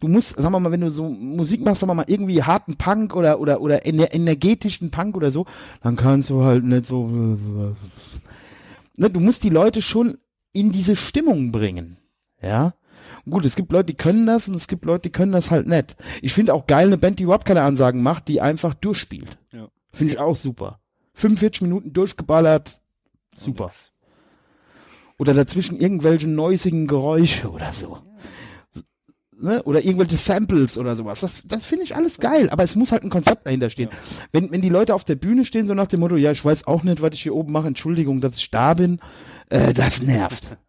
du musst, sagen wir mal, wenn du so Musik machst, sagen wir mal irgendwie harten Punk oder oder oder ener energetischen Punk oder so, dann kannst du halt nicht so, ne, du musst die Leute schon in diese Stimmung bringen, ja. Gut, es gibt Leute, die können das und es gibt Leute, die können das halt nicht. Ich finde auch geil eine Band, die überhaupt keine Ansagen macht, die einfach durchspielt. Ja. Finde ich auch super. 45 Minuten durchgeballert, super. Oder dazwischen irgendwelche neusigen Geräusche oder so. Ne? Oder irgendwelche Samples oder sowas. Das, das finde ich alles geil, aber es muss halt ein Konzept dahinter stehen. Wenn, wenn die Leute auf der Bühne stehen, so nach dem Motto, ja, ich weiß auch nicht, was ich hier oben mache, Entschuldigung, dass ich da bin, äh, das nervt.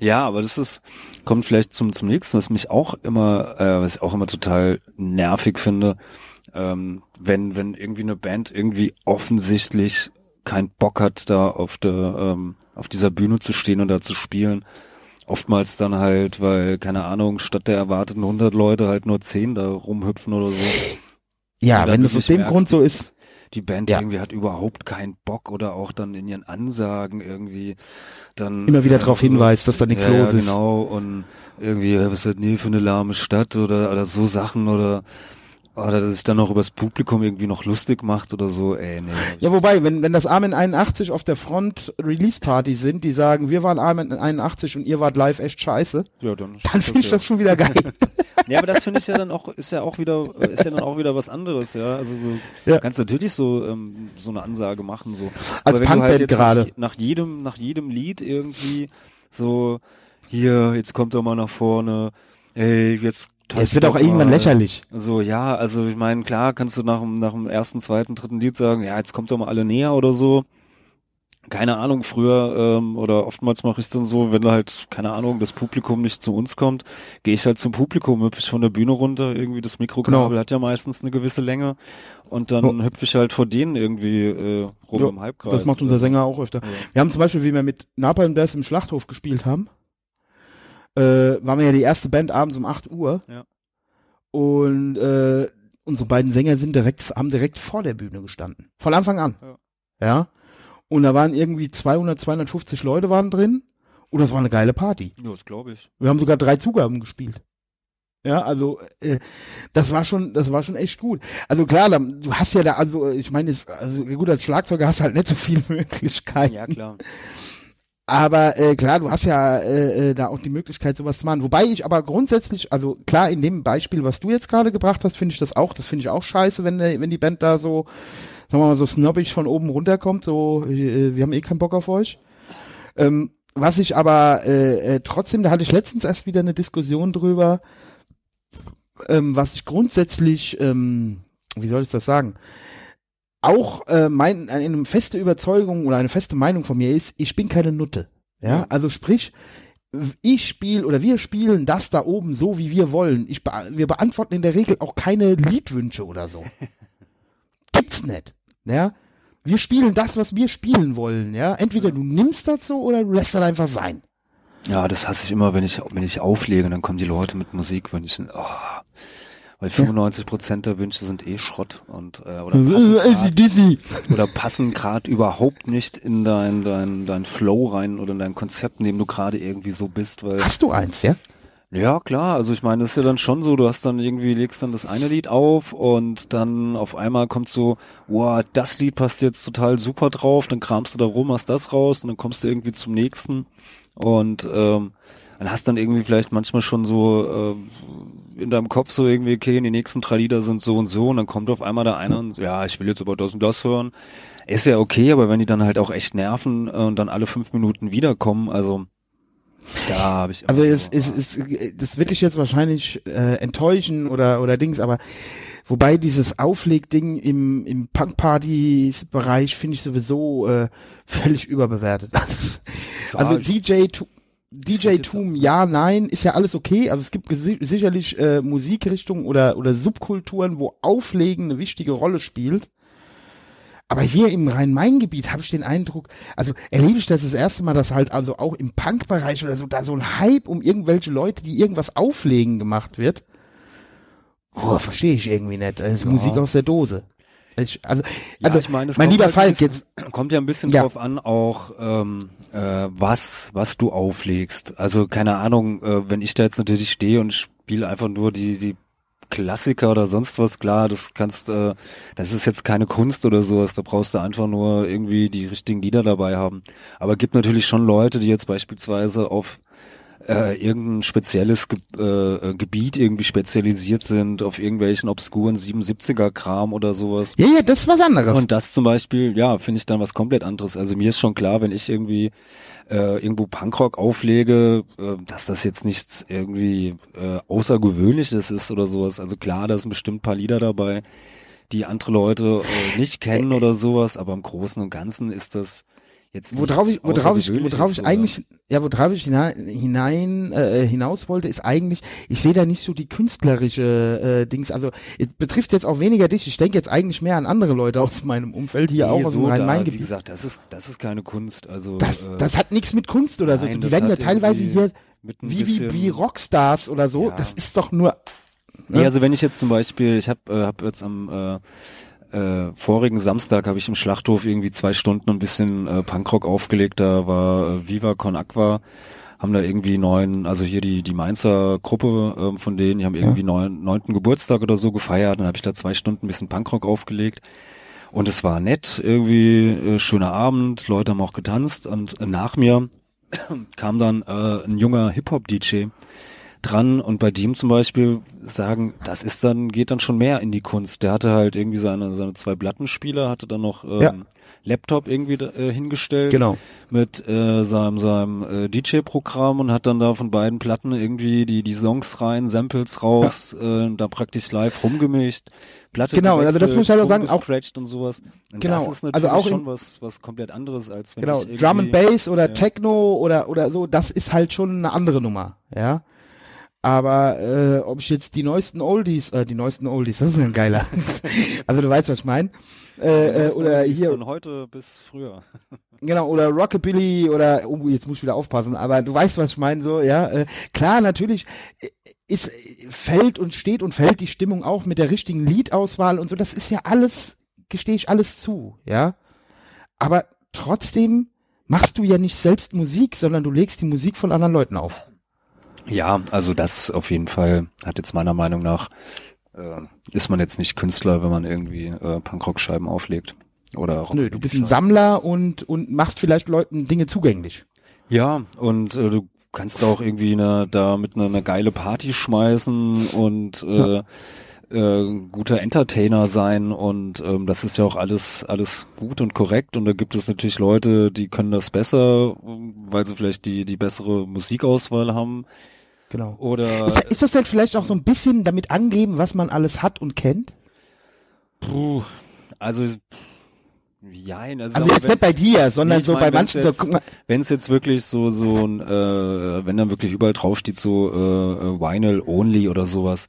Ja, aber das ist, kommt vielleicht zum, zum nächsten, was mich auch immer, äh, was ich auch immer total nervig finde, ähm, wenn, wenn irgendwie eine Band irgendwie offensichtlich keinen Bock hat, da auf der, ähm, auf dieser Bühne zu stehen und da zu spielen. Oftmals dann halt, weil, keine Ahnung, statt der erwarteten 100 Leute halt nur 10 da rumhüpfen oder so. Ja, wenn das aus dem merkst, Grund so ist. Die Band Ja. irgendwie hat überhaupt keinen Bock oder auch dann in ihren Ansagen irgendwie dann Immer wieder äh, darauf hinweist, dass da nichts ja, los ist. Genau und irgendwie was ist das nie für eine lahme Stadt oder oder so Sachen oder oder dass sich dann noch übers Publikum irgendwie noch lustig macht oder so. Ey, nee. Ja, wobei, wenn, wenn das Armin 81 auf der Front Release Party sind, die sagen, wir waren Armin 81 und ihr wart live echt scheiße, ja, dann, dann finde ich das schon wieder geil. Ja, aber das finde ich ja dann auch, ist ja auch wieder, ist ja dann auch wieder was anderes, ja. Also so, Ja. du kannst natürlich so, ähm, so eine Ansage machen, so. Als du Punkband jetzt gerade. Nach, nach jedem, nach jedem Lied irgendwie so, hier, jetzt kommt er mal nach vorne, ey, jetzt es wird auch irgendwann lächerlich. So, ja, also ich meine, klar kannst du nach, dem- nach dem ersten, zweiten, dritten Lied sagen, ja, jetzt kommt doch mal alle näher oder so. Keine Ahnung, früher ähm, oder oftmals mache ich dann so, wenn halt, keine Ahnung, das Publikum nicht zu uns kommt, gehe ich halt zum Publikum, hüpfe ich von der Bühne runter, irgendwie das Mikrokabel Genau. hat ja meistens eine gewisse Länge und dann Ja. hüpfe ich halt vor denen irgendwie äh, rum Ja, im Halbkreis. Das macht unser Sänger auch öfter. Ja. Wir haben zum Beispiel, wie wir mit Napalm Death im Schlachthof gespielt haben, äh, waren wir ja die erste Band abends um 8 Uhr. Ja. Und äh, unsere beiden Sänger sind direkt, haben direkt vor der Bühne gestanden. Von Anfang an. Ja. Ja. Und da waren irgendwie 200, 250 Leute waren drin. Und das war eine geile Party. Ja, das glaube ich. Wir haben sogar drei Zugaben gespielt. Ja, also äh, das war schon, das war schon echt gut. Also klar, da, du hast ja da, also ich meine, es- also gut als Schlagzeuger hast du halt nicht so viele Möglichkeiten. Ja, klar. Aber äh, klar, du hast ja äh, äh, da auch die Möglichkeit, sowas zu machen. Wobei ich aber grundsätzlich, also klar, in dem Beispiel, was du jetzt gerade gebracht hast, finde ich das auch, das finde ich auch scheiße, wenn, wenn die Band da so, sagen wir mal, so snobbig von oben runterkommt, so, äh, wir haben eh keinen Bock auf euch. Ähm, was ich aber äh, äh, trotzdem, da hatte ich letztens erst wieder eine Diskussion drüber, ähm, was ich grundsätzlich, ähm, wie soll ich das sagen, auch äh, mein, eine feste Überzeugung oder eine feste Meinung von mir ist, ich bin keine Nutte. Ja, Ja. also sprich, ich spiele oder wir spielen das da oben so, wie wir wollen. Ich be wir beantworten in der Regel auch keine Liedwünsche oder so. Gibt's nicht. Ja, wir spielen das, was wir spielen wollen. Ja, entweder du nimmst das so oder du lässt das einfach sein. Ja, das hasse ich immer, wenn ich, wenn ich auflege, dann kommen die Leute mit Musik, wenn ich, oh, weil 95 Prozent der Wünsche sind eh Schrott und, äh, oder passen Äh, grad- Dizzy. oder passen gerade überhaupt nicht in dein, dein, dein Flow rein oder in dein Konzept, in dem du gerade irgendwie so bist, weil, Hast du eins, ja? ja klar, also ich meine, das ist ja dann schon so, du hast dann irgendwie, legst dann das eine Lied auf und dann auf einmal kommt so, wow, das Lied passt jetzt total super drauf, dann kramst du da rum, hast das raus und dann kommst du irgendwie zum nächsten und ähm, dann hast dann irgendwie vielleicht manchmal schon so ähm, in deinem Kopf so irgendwie, okay, die nächsten drei Lieder sind so und so und dann kommt auf einmal da einer und ja, ich will jetzt aber das und das hören. Ist ja okay, aber wenn die dann halt auch echt nerven äh, und dann alle fünf Minuten wiederkommen, also da habe ich Also so, es, es, es, das wird dich jetzt wahrscheinlich äh, enttäuschen oder oder Dings, aber wobei dieses Auflegding im im Punk-Partys-Bereich finde ich sowieso äh, völlig überbewertet. also DJ tu- DJ Tum, ja, nein, ist ja alles okay. Also es gibt sicherlich äh, Musikrichtungen oder oder Subkulturen, wo Auflegen eine wichtige Rolle spielt. Aber hier im Rhein-Main-Gebiet habe ich den Eindruck, also erlebe ich das das erste Mal, dass halt also auch im Punk-Bereich oder so da so ein Hype um irgendwelche Leute, die irgendwas auflegen gemacht wird. Boah, verstehe ich irgendwie nicht. Das ist Musik aus der Dose. Ich, also, Ja, also ich mein kommt lieber halt Falk, jetzt, kommt ja ein bisschen Ja. drauf an, auch ähm, äh, was was du auflegst. Also keine Ahnung, äh, wenn ich da jetzt natürlich stehe und spiele einfach nur die die Klassiker oder sonst was, klar, das kannst, äh, das ist jetzt keine Kunst oder sowas, da brauchst du einfach nur irgendwie die richtigen Lieder dabei haben. Aber gibt natürlich schon Leute, die jetzt beispielsweise auf äh, irgendein spezielles Ge äh, Gebiet irgendwie spezialisiert sind, auf irgendwelchen obskuren 77er-Kram oder sowas. ja, ja, das ist was anderes. Und das zum Beispiel, ja, finde ich dann was komplett anderes. Also mir ist schon klar, wenn ich irgendwie äh, irgendwo Punkrock auflege, äh, dass das jetzt nichts irgendwie äh, Außergewöhnliches ist oder sowas. Also klar, da sind bestimmt ein paar Lieder dabei, die andere Leute äh, nicht kennen oder sowas, aber im Großen und Ganzen ist das jetzt worauf ich, worauf ich, worauf ich oder- eigentlich, ja, worauf ich hinein, hinein äh, hinaus wollte, ist eigentlich, ich sehe da nicht so die künstlerische äh, Dings. Also es betrifft jetzt auch weniger dich. Ich denke jetzt eigentlich mehr an andere Leute aus meinem Umfeld hier auch Nee, aus dem so Wie Rhein-Main-Gebiet. gesagt, das ist das ist keine Kunst. Also Das, äh, das hat nichts mit Kunst oder so. nein, das Die werden ja teilweise hier wie, wie, wie Rockstars oder so. Ja. Das ist doch nur. Nee, Ne? also wenn ich jetzt zum Beispiel, ich habe äh, hab jetzt am äh, äh, vorigen Samstag habe ich im Schlachthof irgendwie zwei Stunden ein bisschen äh, Punkrock aufgelegt. Da war äh, Viva Con Aqua, haben da irgendwie neun, also hier die die Mainzer Gruppe ähm, von denen, die haben irgendwie neun, neunten Geburtstag oder so gefeiert. Dann habe ich da zwei Stunden ein bisschen Punkrock aufgelegt. Und es war nett, irgendwie äh, schöner Abend, Leute haben auch getanzt und äh, nach mir kam dann äh, ein junger Hip-Hop-DJ dran und bei dem zum Beispiel sagen, das ist dann, geht dann schon mehr in die Kunst. Der hatte halt irgendwie seine, seine zwei Plattenspieler, hatte dann noch ähm, Ja. Laptop irgendwie äh, hingestellt Genau. mit äh, seinem, seinem äh, DJ-Programm und hat dann da von beiden Platten irgendwie die, die Songs rein, Samples raus, äh, da praktisch live rumgemischt. Platte Genau, also das gewechselt, muss ich halt auch sagen, auch- und sowas. Und Genau, das ist also natürlich auch in- schon was, was komplett anderes als wenn Genau, Drum and Bass oder Techno oder oder so, das ist halt schon eine andere Nummer, ja. Aber äh, ob ich jetzt die neuesten Oldies, äh, die neuesten Oldies, das ist ein geiler. also du weißt, was ich meine. Äh, äh, oder hier, Von heute bis früher. genau, oder Rockabilly oder, oh, jetzt muss ich wieder aufpassen, aber du weißt, was ich meine, so, ja. Äh, klar, natürlich äh, ist, fällt und steht und fällt die Stimmung auch mit der richtigen Liedauswahl und so, das ist ja alles, gestehe ich alles zu, ja. Aber trotzdem machst du ja nicht selbst Musik, sondern du legst die Musik von anderen Leuten auf. Ja, also das auf jeden Fall hat jetzt meiner Meinung nach, äh, ist man jetzt nicht Künstler, wenn man irgendwie äh, Punkrock-Scheiben auflegt. Oder Nö, du bist ein. Sammler und, und machst vielleicht Leuten Dinge zugänglich. Ja, und äh, du kannst auch irgendwie eine, da mit einer eine geile Party schmeißen und äh, äh, guter Entertainer sein und ähm, das ist ja auch alles alles gut und korrekt und da gibt es natürlich Leute, die können das besser, weil sie vielleicht die die bessere Musikauswahl haben Genau. oder Ist, ist das denn vielleicht auch so ein bisschen damit angeben, was man alles hat und kennt? puh, also Jein, also, Also jetzt nicht bei dir, sondern Nee, so bei manchen, jetzt- Wenn es jetzt wirklich so so ein, äh, wenn dann wirklich überall drauf steht so äh, äh, Vinyl only oder sowas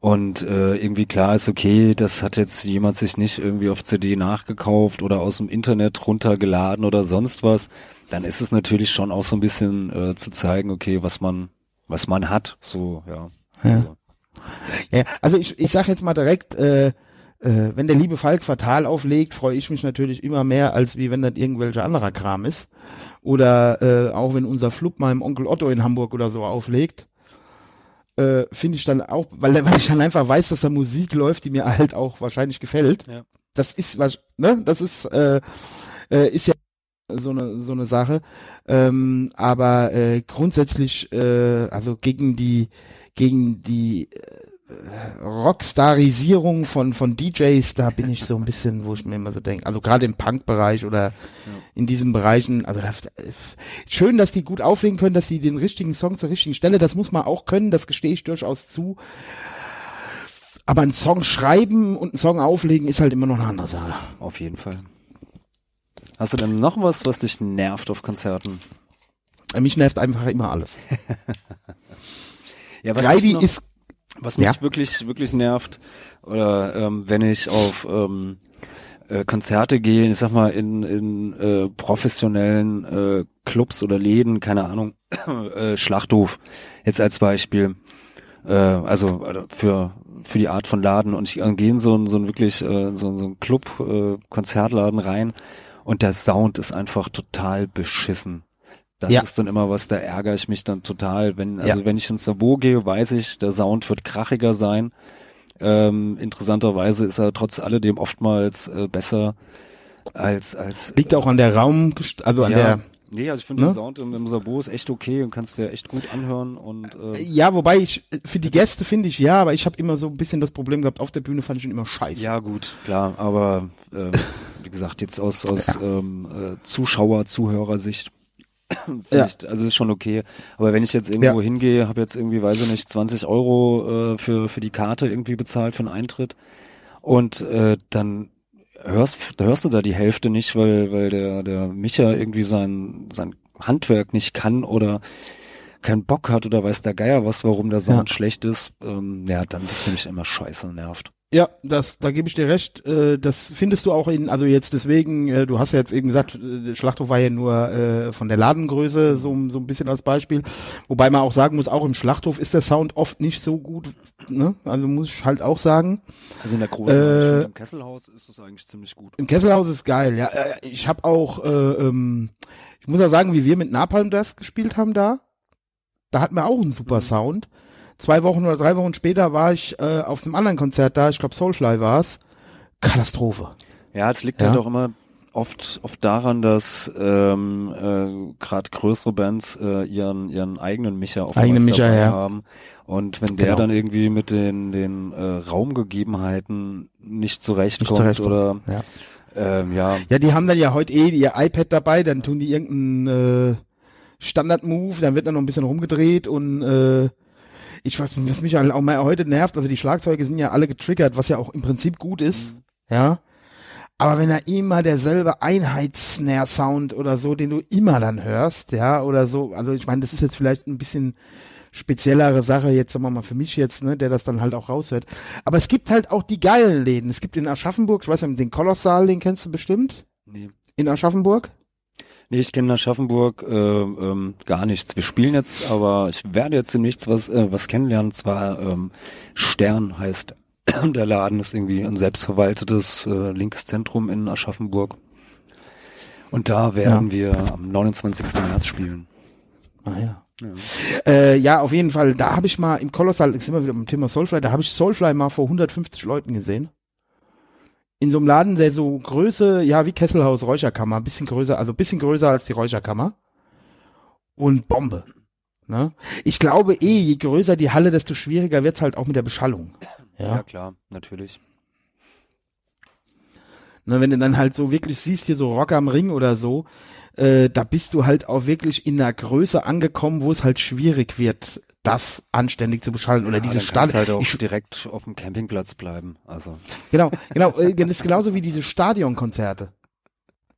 und äh, irgendwie klar ist, okay, das hat jetzt jemand sich nicht irgendwie auf CD nachgekauft oder aus dem Internet runtergeladen oder sonst was, dann ist es natürlich schon auch so ein bisschen äh, zu zeigen, okay, was man was man hat, so ja. Ja. Also, Ja, also ich, ich sag jetzt mal direkt, äh, äh, wenn der liebe Falk fatal auflegt, freue ich mich natürlich immer mehr, als wie wenn das irgendwelcher anderer Kram ist. Oder äh, auch wenn unser Flup mal im Onkel Otto in Hamburg oder so auflegt, äh, finde ich dann auch, weil, weil ich dann einfach weiß, dass da Musik läuft, die mir halt auch wahrscheinlich gefällt. Ja. Das ist was, ne? Das ist, äh, äh, ist ja so eine so eine Sache. Ähm, aber äh, grundsätzlich, äh, also gegen die gegen die äh, Rockstarisierung von von DJs, da bin ich so ein bisschen, wo ich mir immer so denke, also gerade im Punk-Bereich oder in diesen Bereichen, also da, schön, dass die gut auflegen können, dass sie den richtigen Song zur richtigen Stelle, das muss man auch können, das gestehe ich durchaus zu. Aber einen Song schreiben und einen Song auflegen ist halt immer noch eine andere Sache. auf jeden Fall. Hast du denn noch was, was dich nervt auf Konzerten? Mich nervt einfach immer alles. Ja, was noch- ist Was mich Ja. wirklich, wirklich nervt, oder ähm, wenn ich auf ähm, äh, Konzerte gehe, ich sag mal in, in äh, professionellen äh, Clubs oder Läden, keine Ahnung, äh, Schlachthof jetzt als Beispiel, äh, also äh, für für die Art von Laden und ich äh, gehe in so ein so ein wirklich äh, so, so ein Club äh, Konzertladen rein und der Sound ist einfach total beschissen. Das Ja. ist dann immer was, da ärgere ich mich dann total. Wenn, also Ja. wenn ich ins Sabo gehe, weiß ich, der Sound wird krachiger sein. Ähm, interessanterweise ist er trotz alledem oftmals äh, besser als als liegt auch an der Raum, also an ja. der Nee, also ich finde Ne? den Sound im, im Sabo ist echt okay und kannst dir echt gut anhören und äh, Ja, wobei ich für die Gäste finde ich ja, aber ich habe immer so ein bisschen das Problem gehabt, auf der Bühne fand ich ihn immer scheiße. ja gut, klar, aber ähm, wie gesagt, jetzt aus aus ähm, äh, Zuschauer, Zuhörersicht Ja. ich, also ist schon okay. Aber wenn ich jetzt irgendwo Ja. hingehe, habe jetzt irgendwie, weiß ich nicht, 20 Euro äh, für für die Karte irgendwie bezahlt für einen Eintritt und äh, dann hörst da hörst du da die Hälfte nicht, weil weil der der Micha irgendwie sein sein Handwerk nicht kann oder keinen Bock hat oder weiß der Geier was, warum der Sound schlecht ist. Ähm, ja, dann das finde ich immer scheiße, nervt. Ja, das, da gebe ich dir recht. Äh, das findest du auch in, also jetzt deswegen, äh, du hast ja jetzt eben gesagt, äh, Schlachthof war ja nur von der Ladengröße so, so ein bisschen als Beispiel. Wobei man auch sagen muss, auch im Schlachthof ist der Sound oft nicht so gut. Ne? Also muss ich halt auch sagen. Also in der großen Äh, im Kesselhaus ist es eigentlich ziemlich gut. Im Kesselhaus ist geil, ja. Ich habe auch, äh, ähm, ich muss auch sagen, wie wir mit Napalm das gespielt haben da, da hatten wir auch einen super Sound. Zwei Wochen oder drei Wochen später war ich äh, auf einem anderen Konzert da, ich glaube Soulfly war es. Katastrophe. Ja, es liegt Ja. halt auch immer oft oft daran, dass ähm, äh, gerade größere Bands äh, ihren ihren eigenen Micha auf Eigenen was Micha, ja. haben und wenn der Genau. dann irgendwie mit den den äh, Raumgegebenheiten nicht zurechtkommt, Nicht zurechtkommt. oder Ja. ähm, ja Ja, die haben dann ja heute eh ihr iPad dabei, dann tun die irgendeinen äh, Standard-Move, dann wird dann noch ein bisschen rumgedreht und äh, ich weiß, was mich auch mal heute nervt, also die Schlagzeuge sind ja alle getriggert, was ja auch im Prinzip gut ist, ja. Aber wenn da immer derselbe Einheits-Snare-Sound oder so, den du immer dann hörst, ja, oder so, also ich meine, das ist jetzt vielleicht ein bisschen speziellere Sache jetzt, sagen wir mal, für mich jetzt, ne, der das dann halt auch raushört. Aber es gibt halt auch die geilen Läden. Es gibt in Aschaffenburg, ich weiß nicht, den Kolossal, den kennst du bestimmt? nee. In Aschaffenburg? Nee, ich kenne Aschaffenburg äh, ähm, gar nichts. Wir spielen jetzt, aber ich werde jetzt demnächst was, äh, was kennenlernen. Zwar ähm, Stern heißt der Laden, ist irgendwie ein selbstverwaltetes äh, linkes Zentrum in Aschaffenburg. Und da werden wir am 29. März spielen. Ah ja. Äh, ja, auf jeden Fall, da habe ich mal im Kolossal, jetzt sind wir wieder beim Thema Soulfly, da habe ich Soulfly mal vor 150 Leuten gesehen. In so einem Laden, der so Größe, ja, wie Kesselhaus Räucherkammer, ein bisschen größer, also ein bisschen größer als die Räucherkammer. Und Bombe. Ne? Ich glaube eh, je größer die Halle, desto schwieriger wird's halt auch mit der Beschallung. Ja, Ja. klar, natürlich. Ne, wenn du dann halt so wirklich siehst, hier so Rock am Ring oder so, äh, da bist du halt auch wirklich in einer Größe angekommen, wo es halt schwierig wird, das anständig zu beschallen oder ja, diese dann kannst Stadion. halt auch ich, direkt auf dem Campingplatz bleiben. Also genau, genau, äh, das ist genauso wie diese Stadionkonzerte.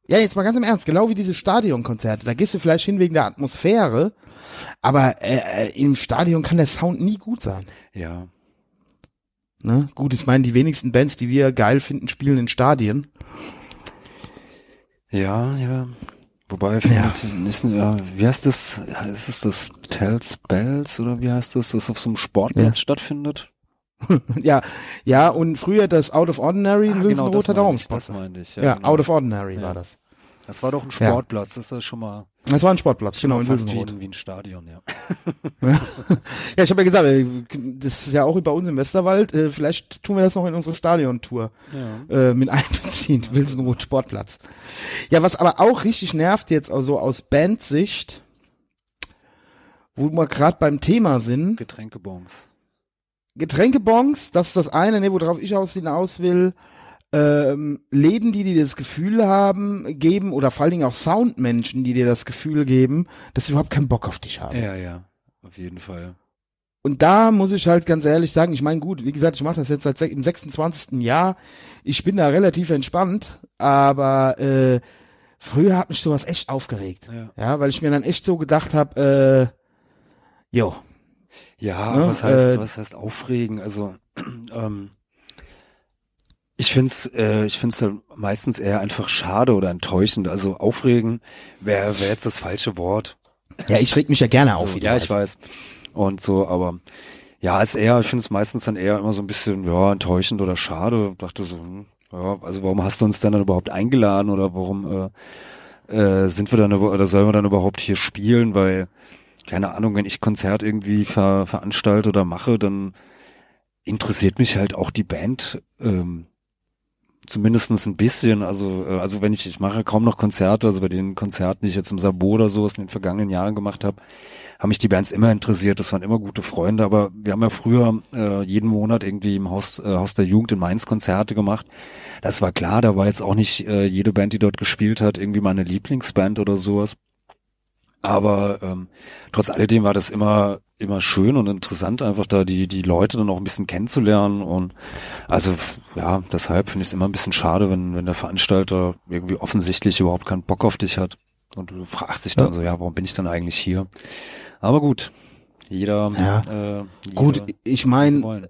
Ja, jetzt mal ganz im Ernst, genau wie diese Stadionkonzerte. Da gehst du vielleicht hin wegen der Atmosphäre, aber äh, äh, im Stadion kann der Sound nie gut sein. ja, Ne? Gut, ich meine, die wenigsten Bands, die wir geil finden, spielen in Stadien. ja, ja. Wobei, Ja. ist, ja, wie heißt das? Ist es das Tells Bells oder wie heißt das, das auf so einem Sportplatz Ja. stattfindet? Ja, ja, und früher das Out of Ordinary in Ah, Wilson das Roter ich, das meinte ich. Ja, Ja, genau. Out of Ordinary war das. Das war doch ein Ja. Sportplatz, das ist ja schon mal, Das war ein Sportplatz, genau, in fast wie Wilsenroth. wie ein Stadion, ja. Ja, ich habe ja gesagt, äh, das ist ja auch bei uns im Westerwald. äh, Vielleicht tun wir das noch in unsere Stadiontour äh, mit einbeziehen. Wilsenroth Sportplatz. Ja, was aber auch richtig nervt jetzt also aus Bandsicht, wo wir gerade beim Thema sind, Getränkebons. Getränkebons, das ist das eine, ne, worauf ich aus hinaus will. Ähm, Läden, die dir das Gefühl haben, geben, oder vor allen Dingen auch Soundmenschen, die dir das Gefühl geben, dass sie überhaupt keinen Bock auf dich haben. Ja, ja, auf jeden Fall. Und da muss ich halt ganz ehrlich sagen, ich meine, gut, wie gesagt, ich mache das jetzt seit se- im 26. Jahr. Ich bin da relativ entspannt, aber äh, früher hat mich sowas echt aufgeregt. Ja. Ja, weil ich mir dann echt so gedacht habe, äh, jo, Ja, Ne, was heißt, äh, was heißt aufregen? Also ähm, ich find's, äh, ich find's meistens eher einfach schade oder enttäuschend. Also aufregen wäre wär jetzt das falsche Wort. ja, ich reg mich ja gerne auf. So, wie du ja, weißt. ich weiß. Und so, aber ja, ist eher, ich finde es meistens dann eher immer so ein bisschen, ja, enttäuschend oder schade. Dachte so, hm, ja, also warum hast du uns denn dann überhaupt eingeladen oder warum äh, äh, sind wir dann oder sollen wir dann überhaupt hier spielen? Weil, keine Ahnung, wenn ich Konzert irgendwie ver, veranstalte oder mache, dann interessiert mich halt auch die Band ähm, zumindestens ein bisschen. Also, äh, also wenn ich, ich mache kaum noch Konzerte, also bei den Konzerten, die ich jetzt im Sabo oder sowas in den vergangenen Jahren gemacht habe, haben mich die Bands immer interessiert. Das waren immer gute Freunde, aber wir haben ja früher äh, jeden Monat irgendwie im Haus, äh, Haus der Jugend in Mainz Konzerte gemacht. Das war klar, da war jetzt auch nicht äh, jede Band, die dort gespielt hat, irgendwie meine Lieblingsband oder sowas. Aber ähm, trotz alledem war das immer immer schön und interessant, einfach da die die Leute dann auch ein bisschen kennenzulernen und also ja, deshalb finde ich es immer ein bisschen schade, wenn wenn der Veranstalter irgendwie offensichtlich überhaupt keinen Bock auf dich hat und du fragst dich dann Ja. so, ja, warum bin ich dann eigentlich hier? Aber gut, jeder, Ja. äh, jeder Gut, ich meine.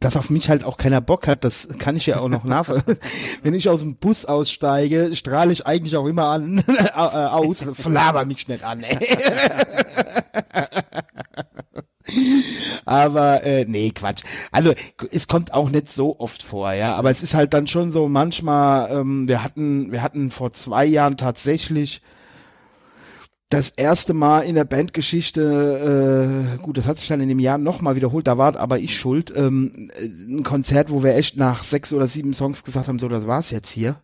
Dass auf mich halt auch keiner Bock hat, das kann ich ja auch noch nachvollziehen. Wenn ich aus dem Bus aussteige, strahle ich eigentlich auch immer an, äh, aus, flaber mich nicht an. Ey. Aber äh, nee, Quatsch. Also es kommt auch nicht so oft vor, ja. Aber es ist halt dann schon so manchmal. Ähm, wir hatten, wir hatten vor zwei Jahren tatsächlich das erste Mal in der Bandgeschichte, äh, gut, das hat sich dann in dem Jahr nochmal wiederholt, da war aber ich schuld, ähm, äh, ein Konzert, wo wir echt nach sechs oder sieben Songs gesagt haben, so, das war's jetzt hier.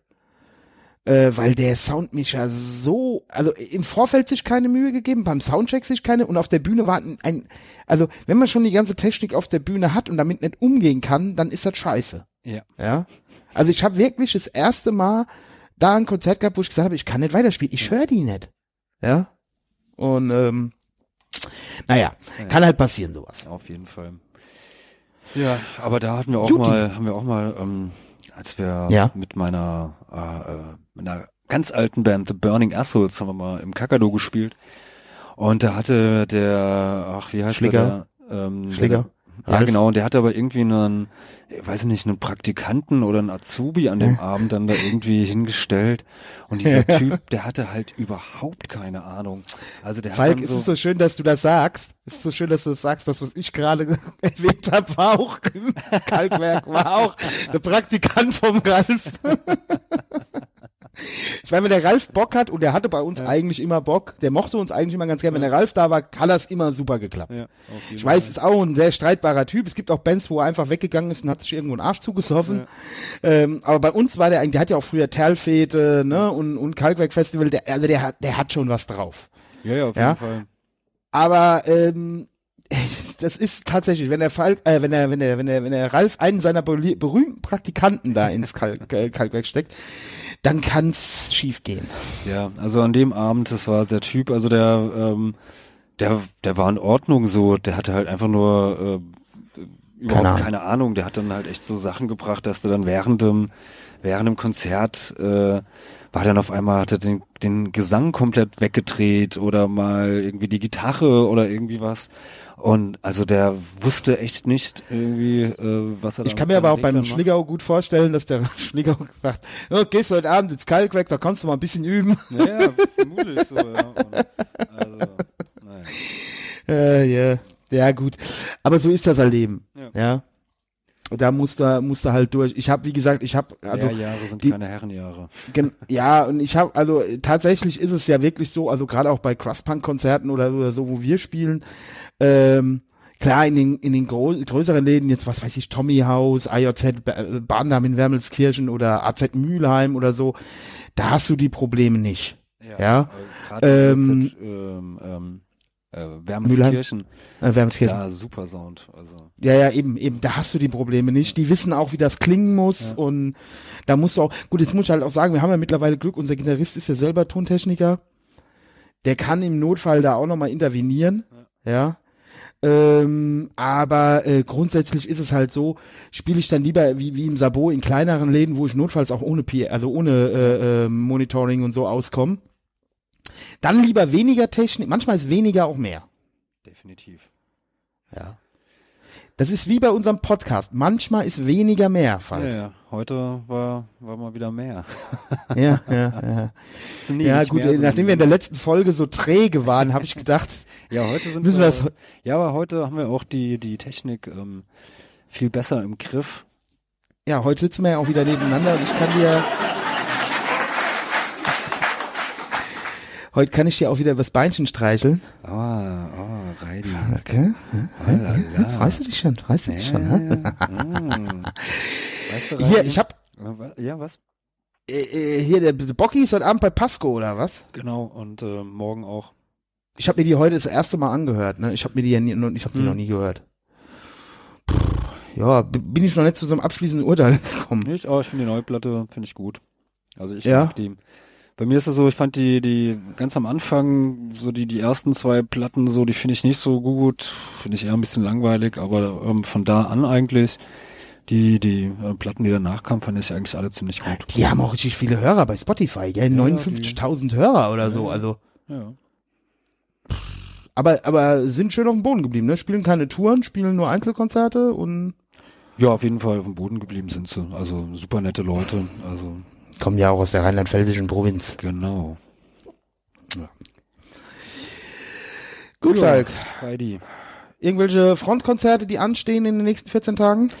äh, weil der Soundmischer so, also im Vorfeld sich keine Mühe gegeben, beim Soundcheck sich keine und auf der Bühne war ein, ein also wenn man schon die ganze Technik auf der Bühne hat und damit nicht umgehen kann, dann ist das scheiße. Ja. Ja. Also ich habe wirklich das erste Mal da ein Konzert gehabt, wo ich gesagt habe, ich kann nicht weiterspielen, ich höre die nicht. Ja. Und ähm, naja, kann halt passieren sowas. Auf jeden Fall. Ja, aber da hatten wir auch Juti. mal, haben wir auch mal, ähm, als wir Ja. mit meiner, äh, äh, mit einer ganz alten Band, The Burning Assholes, haben wir mal im Kakadu gespielt. Und da hatte der, ach, wie heißt Schläger? der? da? Ähm, Schläger? Der, ja, Ralf? genau. Und der hatte aber irgendwie einen, ich weiß nicht, einen Praktikanten oder einen Azubi an dem Abend dann da irgendwie hingestellt. Und dieser Typ, der hatte halt überhaupt keine Ahnung. Also der hat Falk, dann es so, ist so schön, dass du das sagst. Es ist so schön, dass du das sagst. Das, was ich gerade erwähnt habe, war auch im Kalkwerk, war auch der Praktikant vom Ralf. Ich meine, wenn der Ralf Bock hat, und der hatte bei uns eigentlich immer Bock, der mochte uns eigentlich immer ganz gerne, wenn der Ralf da war, hat das immer super geklappt. ja, Ich weiß, ist auch ein sehr streitbarer Typ. Es gibt auch Bands, wo er einfach weggegangen ist und hat sich irgendwo einen Arsch zugesoffen. Ähm, aber bei uns war der eigentlich, der hat ja auch früher Terlfete, ne, und, und Kalkwerk Festival, der, also der hat, der hat schon was drauf. Ja, ja, auf Ja? jeden Fall. Aber ähm, das ist tatsächlich, wenn der Falk, äh, wenn der, wenn der, wenn der, wenn der Ralf einen seiner berüh- berühmten Praktikanten da ins Kalk, äh, Kalkwerk steckt, dann kann's schief gehen. Ja, also an dem Abend, das war der Typ, also der, ähm, der, der war in Ordnung so, der hatte halt einfach nur äh, überhaupt Keine keine Ahnung. Ahnung. Der hat dann halt echt so Sachen gebracht, dass der dann während dem, während dem Konzert äh, war dann auf einmal, hat er den, den Gesang komplett weggedreht oder mal irgendwie die Gitarre oder irgendwie was. Und also der wusste echt nicht irgendwie, äh, was er da Ich kann mir aber auch beim Reglern macht. Schligau gut vorstellen, dass der Schligau sagt, oh, gehst du heute Abend ins Kalkwerk, da kannst du mal ein bisschen üben. Ja, vermutlich so, ja. Und, also, naja. Äh, ja, ja gut. Aber so ist das halt Leben. Ja. Ja. Da musst du, musst du halt durch. Ich habe, wie gesagt, ich habe, also ja, Jahre sind die- keine Herrenjahre. Gen ja, und ich habe, also äh, tatsächlich ist es ja wirklich so, also gerade auch bei Crosspunk-Konzerten oder, oder so, wo wir spielen, ähm, klar, in den, in den größeren Läden, jetzt was weiß ich, Tommy House, IOZ, Ba- äh, Bahndamm in Wermelskirchen oder AZ Mülheim oder so, da hast du die Probleme nicht. Ja. Gerade Ähm, ähm, ähm, ähm, äh, Wermelskirchen, Äh, Wermelskirchen. ja, super Sound. Also, Ja, ja, eben, eben, da hast du die Probleme nicht. Die wissen auch, wie das klingen muss und da musst du auch, gut, jetzt muss ich halt auch sagen, wir haben ja mittlerweile Glück, unser Gitarrist ist ja selber Tontechniker. Der kann im Notfall da auch nochmal intervenieren, ja. Ähm, aber äh, grundsätzlich ist es halt so, spiele ich dann lieber wie, wie im Sabo in kleineren Läden, wo ich notfalls auch ohne P also ohne äh, äh, Monitoring und so auskomme. Dann lieber weniger Technik, manchmal ist weniger auch mehr. definitiv. Ja. Das ist wie bei unserem Podcast. Manchmal ist weniger mehr Ja, Fall. ja, heute war, war mal wieder mehr. Ja, ja, ja. Nee, Ja, gut, mehr, nachdem wir in der letzten Folge so träge waren, habe ich gedacht, Ja, heute sind müssen wir, wir das- ja, aber heute haben wir auch die, die Technik ähm, viel besser im Griff. ja, heute sitzen wir ja auch wieder nebeneinander und ich kann dir Heute kann ich dir auch wieder übers Beinchen streicheln. Ah, oh, Reidi. Okay. Oh, la, la. Freust du dich schon? Freust du dich schon? Ja, ne? ja, mm. Weißt du, Hier, Reidi? ich hab Ja, was? äh, äh, hier der Bocki ist heute Abend bei Pasco oder was? Genau, und äh, morgen auch. Ich habe mir die heute das erste Mal angehört, ne? Ich habe mir die ja nie, ich habe die Hm. noch nie gehört. Puh, ja, bin ich noch nicht zu so einem abschließenden Urteil gekommen. Nicht, aber ich finde die neue Platte, finde ich gut. Also ich Ja. mag die. Bei mir ist es so, ich fand die, die ganz am Anfang, so die, die ersten zwei Platten, so, die finde ich nicht so gut. Finde ich eher ein bisschen langweilig, aber ähm, von da an eigentlich, die, die äh, Platten, die danach kamen, fand ich eigentlich alle ziemlich gut. Die haben auch richtig viele Hörer bei Spotify, gell? 59.000 Hörer oder so, also. Ja. Aber, aber sind schön auf dem Boden geblieben, ne? Spielen keine Touren, spielen nur Einzelkonzerte und ja, auf jeden Fall auf dem Boden geblieben sind sie. Also super nette Leute. Also kommen ja auch aus der rheinland-pfälzischen Provinz. genau. Gut, Ja, Falk. Heidi. Irgendwelche Frontkonzerte, die anstehen in den nächsten 14 Tagen?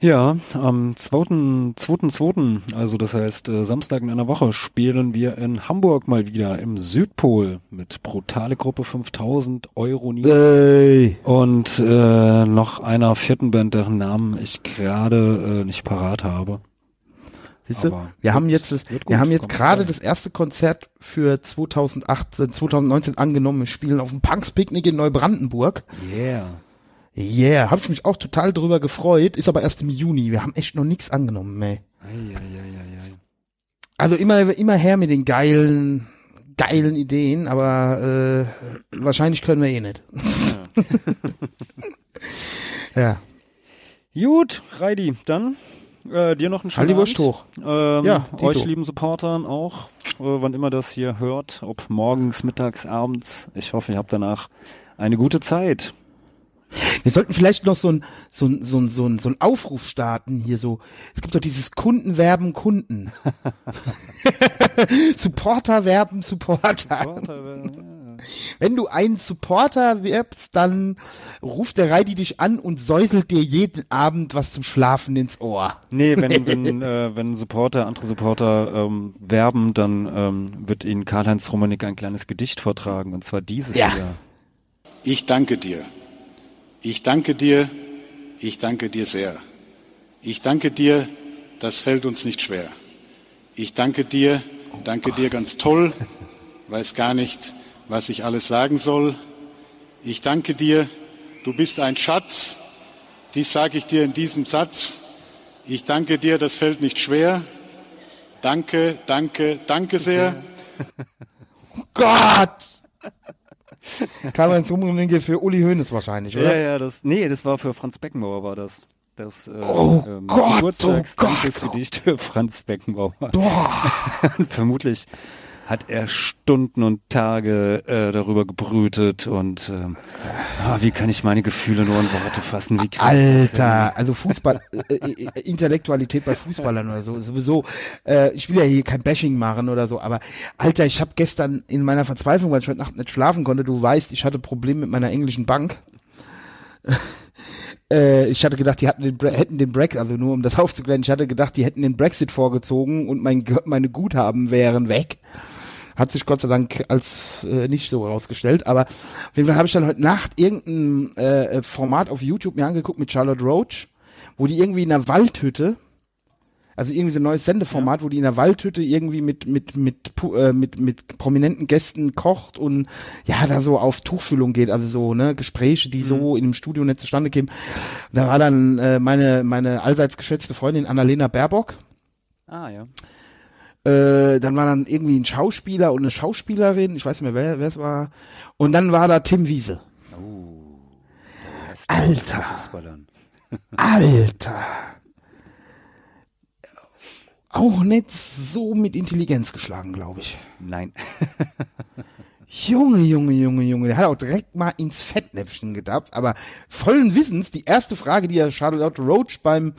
Ja, am 2.2., 2.2., also das heißt äh, Samstag in einer Woche, spielen wir in Hamburg mal wieder im Südpol mit Brutale Gruppe 5000 Euro nie. Ey. Und äh, noch einer vierten Band, deren Namen ich gerade äh, nicht parat habe. Siehst du? Wir haben jetzt das, wir gut, haben jetzt gerade das erste Konzert für 2018, 2019 angenommen. Wir spielen auf dem Punks Picknick in Neubrandenburg. Yeah. Yeah, habe ich mich auch total drüber gefreut. Ist aber erst im Juni. Wir haben echt noch nichts angenommen, ey. Eieieiei. Also immer, immer her mit den geilen, geilen Ideen, aber äh, wahrscheinlich können wir eh nicht. ja. Gut, Reidi, dann äh, dir noch einen schönen Halt die Wurst hoch. Ähm, Ja, Tito. euch lieben Supportern auch, äh, wann immer das hier hört, ob morgens, mittags, abends. Ich hoffe, ihr habt danach eine gute Zeit. Wir sollten vielleicht noch so ein, so ein, so ein, so ein, so ein Aufruf starten hier so. Es gibt doch dieses Kundenwerben Kunden. Supporter werben Supporter. Wenn du einen Supporter wirbst, dann ruft der Reidi dich an und säuselt dir jeden Abend was zum Schlafen ins Ohr. Nee, wenn, wenn, äh, wenn Supporter, andere Supporter ähm, werben, dann ähm, wird ihnen Karl-Heinz Rummenigge ein kleines Gedicht vortragen, und zwar dieses Ja. hier. Ich danke dir. Ich danke dir. Ich danke dir sehr. Ich danke dir. Das fällt uns nicht schwer. Ich danke dir. Danke dir ganz toll. Weiß gar nicht, was ich alles sagen soll. Ich danke dir. Du bist ein Schatz. Dies sage ich dir in diesem Satz. Ich danke dir. Das fällt nicht schwer. Danke, danke, danke sehr. Gott! Karl-Heinz Rummenigge für Uli Hoeneß wahrscheinlich, Ja, oder? ja, das, nee, das war für Franz Beckenbauer war das. Das äh, Oh Gott, Geburtstagsdankesgedicht für Franz Beckenbauer. Und vermutlich hat er Stunden und Tage äh, darüber gebrütet und ähm, ah, wie kann ich meine Gefühle nur in Worte fassen? Wie? Alter, also Fußball, äh, äh, Intellektualität bei Fußballern oder so, sowieso. Äh, ich will ja hier kein Bashing machen oder so, aber Alter, ich habe gestern in meiner Verzweiflung, weil ich heute Nacht nicht schlafen konnte, du weißt, ich hatte Probleme mit meiner englischen Bank. Äh, ich hatte gedacht, die hatten den, Bre hätten den Brexit, also nur um das aufzuklären, ich hatte gedacht, die hätten den Brexit vorgezogen und mein, meine Guthaben wären weg. Hat sich Gott sei Dank als äh, nicht so herausgestellt. Aber auf jeden Fall habe ich dann heute Nacht irgendein äh, Format auf YouTube mir angeguckt mit Charlotte Roach, wo die irgendwie in einer Waldhütte, also irgendwie so ein neues Sendeformat, wo die in einer Waldhütte irgendwie mit mit mit äh, mit mit prominenten Gästen kocht und ja da so auf Tuchfühlung geht, also so ne Gespräche, die so in einem Studio nicht zustande kämen. Da war dann äh, meine meine allseits geschätzte Freundin Annalena Baerbock. Ah ja. Äh, dann war dann irgendwie ein Schauspieler und eine Schauspielerin, ich weiß nicht mehr, wer es war. Und dann war da Tim Wiese. Alter, Fußballern. Alter. Auch nicht so mit Intelligenz geschlagen, glaube ich. Nein. Junge, Junge, Junge, Junge. Der hat auch direkt mal ins Fettnäpfchen gedappt, aber vollen Wissens, die erste Frage, die er Charlotte Roach beim,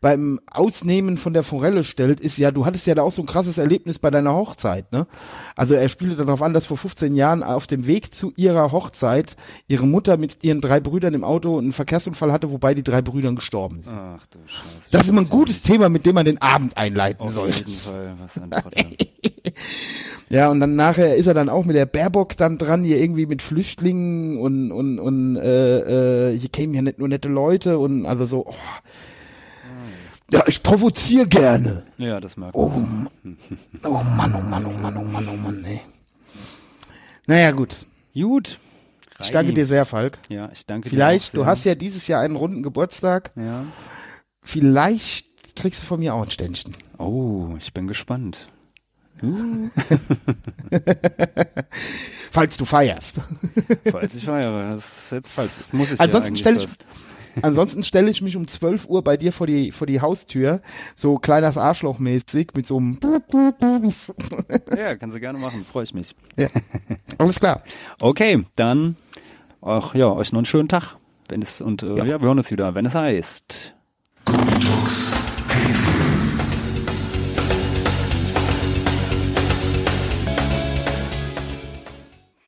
beim Ausnehmen von der Forelle stellt, ist ja, du hattest ja da auch so ein krasses Erlebnis bei deiner Hochzeit, ne? Also er spielte darauf an, dass vor 15 Jahren auf dem Weg zu ihrer Hochzeit ihre Mutter mit ihren drei Brüdern im Auto einen Verkehrsunfall hatte, wobei die drei Brüdern gestorben sind. Ach du Scheiße. Das ist immer ein gutes Thema, mit dem man den Abend einleiten Auf soll. jeden Fall. Was ein. Ja, und dann nachher ist er dann auch mit der Baerbock dann dran, hier irgendwie mit Flüchtlingen und, und, und äh, äh, hier kämen ja nicht nur nette Leute und also so, oh. Ja, ich provoziere gerne. Ja, das merkt man. Oh, oh Mann, oh Mann, oh Mann, oh Mann, oh Mann, ey. Naja, gut. Gut. Ich danke dir sehr, Falk. Ja, ich danke Vielleicht, dir. auch du hast ja dieses Jahr einen runden Geburtstag. Ja. Vielleicht kriegst du von mir auch ein Ständchen. Oh, ich bin gespannt. Falls du feierst. Falls ich feiere. Das jetzt muss ich Ansonsten ja stell eigentlich ich- fast. Ansonsten stelle ich mich um 12 Uhr bei dir vor die, vor die Haustür, so kleines Arschloch mäßig, mit so einem, Ja, kannst du gerne machen. Freue ich mich. ja. alles klar. Okay, dann ach ja, euch noch einen schönen Tag. Wenn es und äh, ja. wir hören uns wieder, wenn es heißt.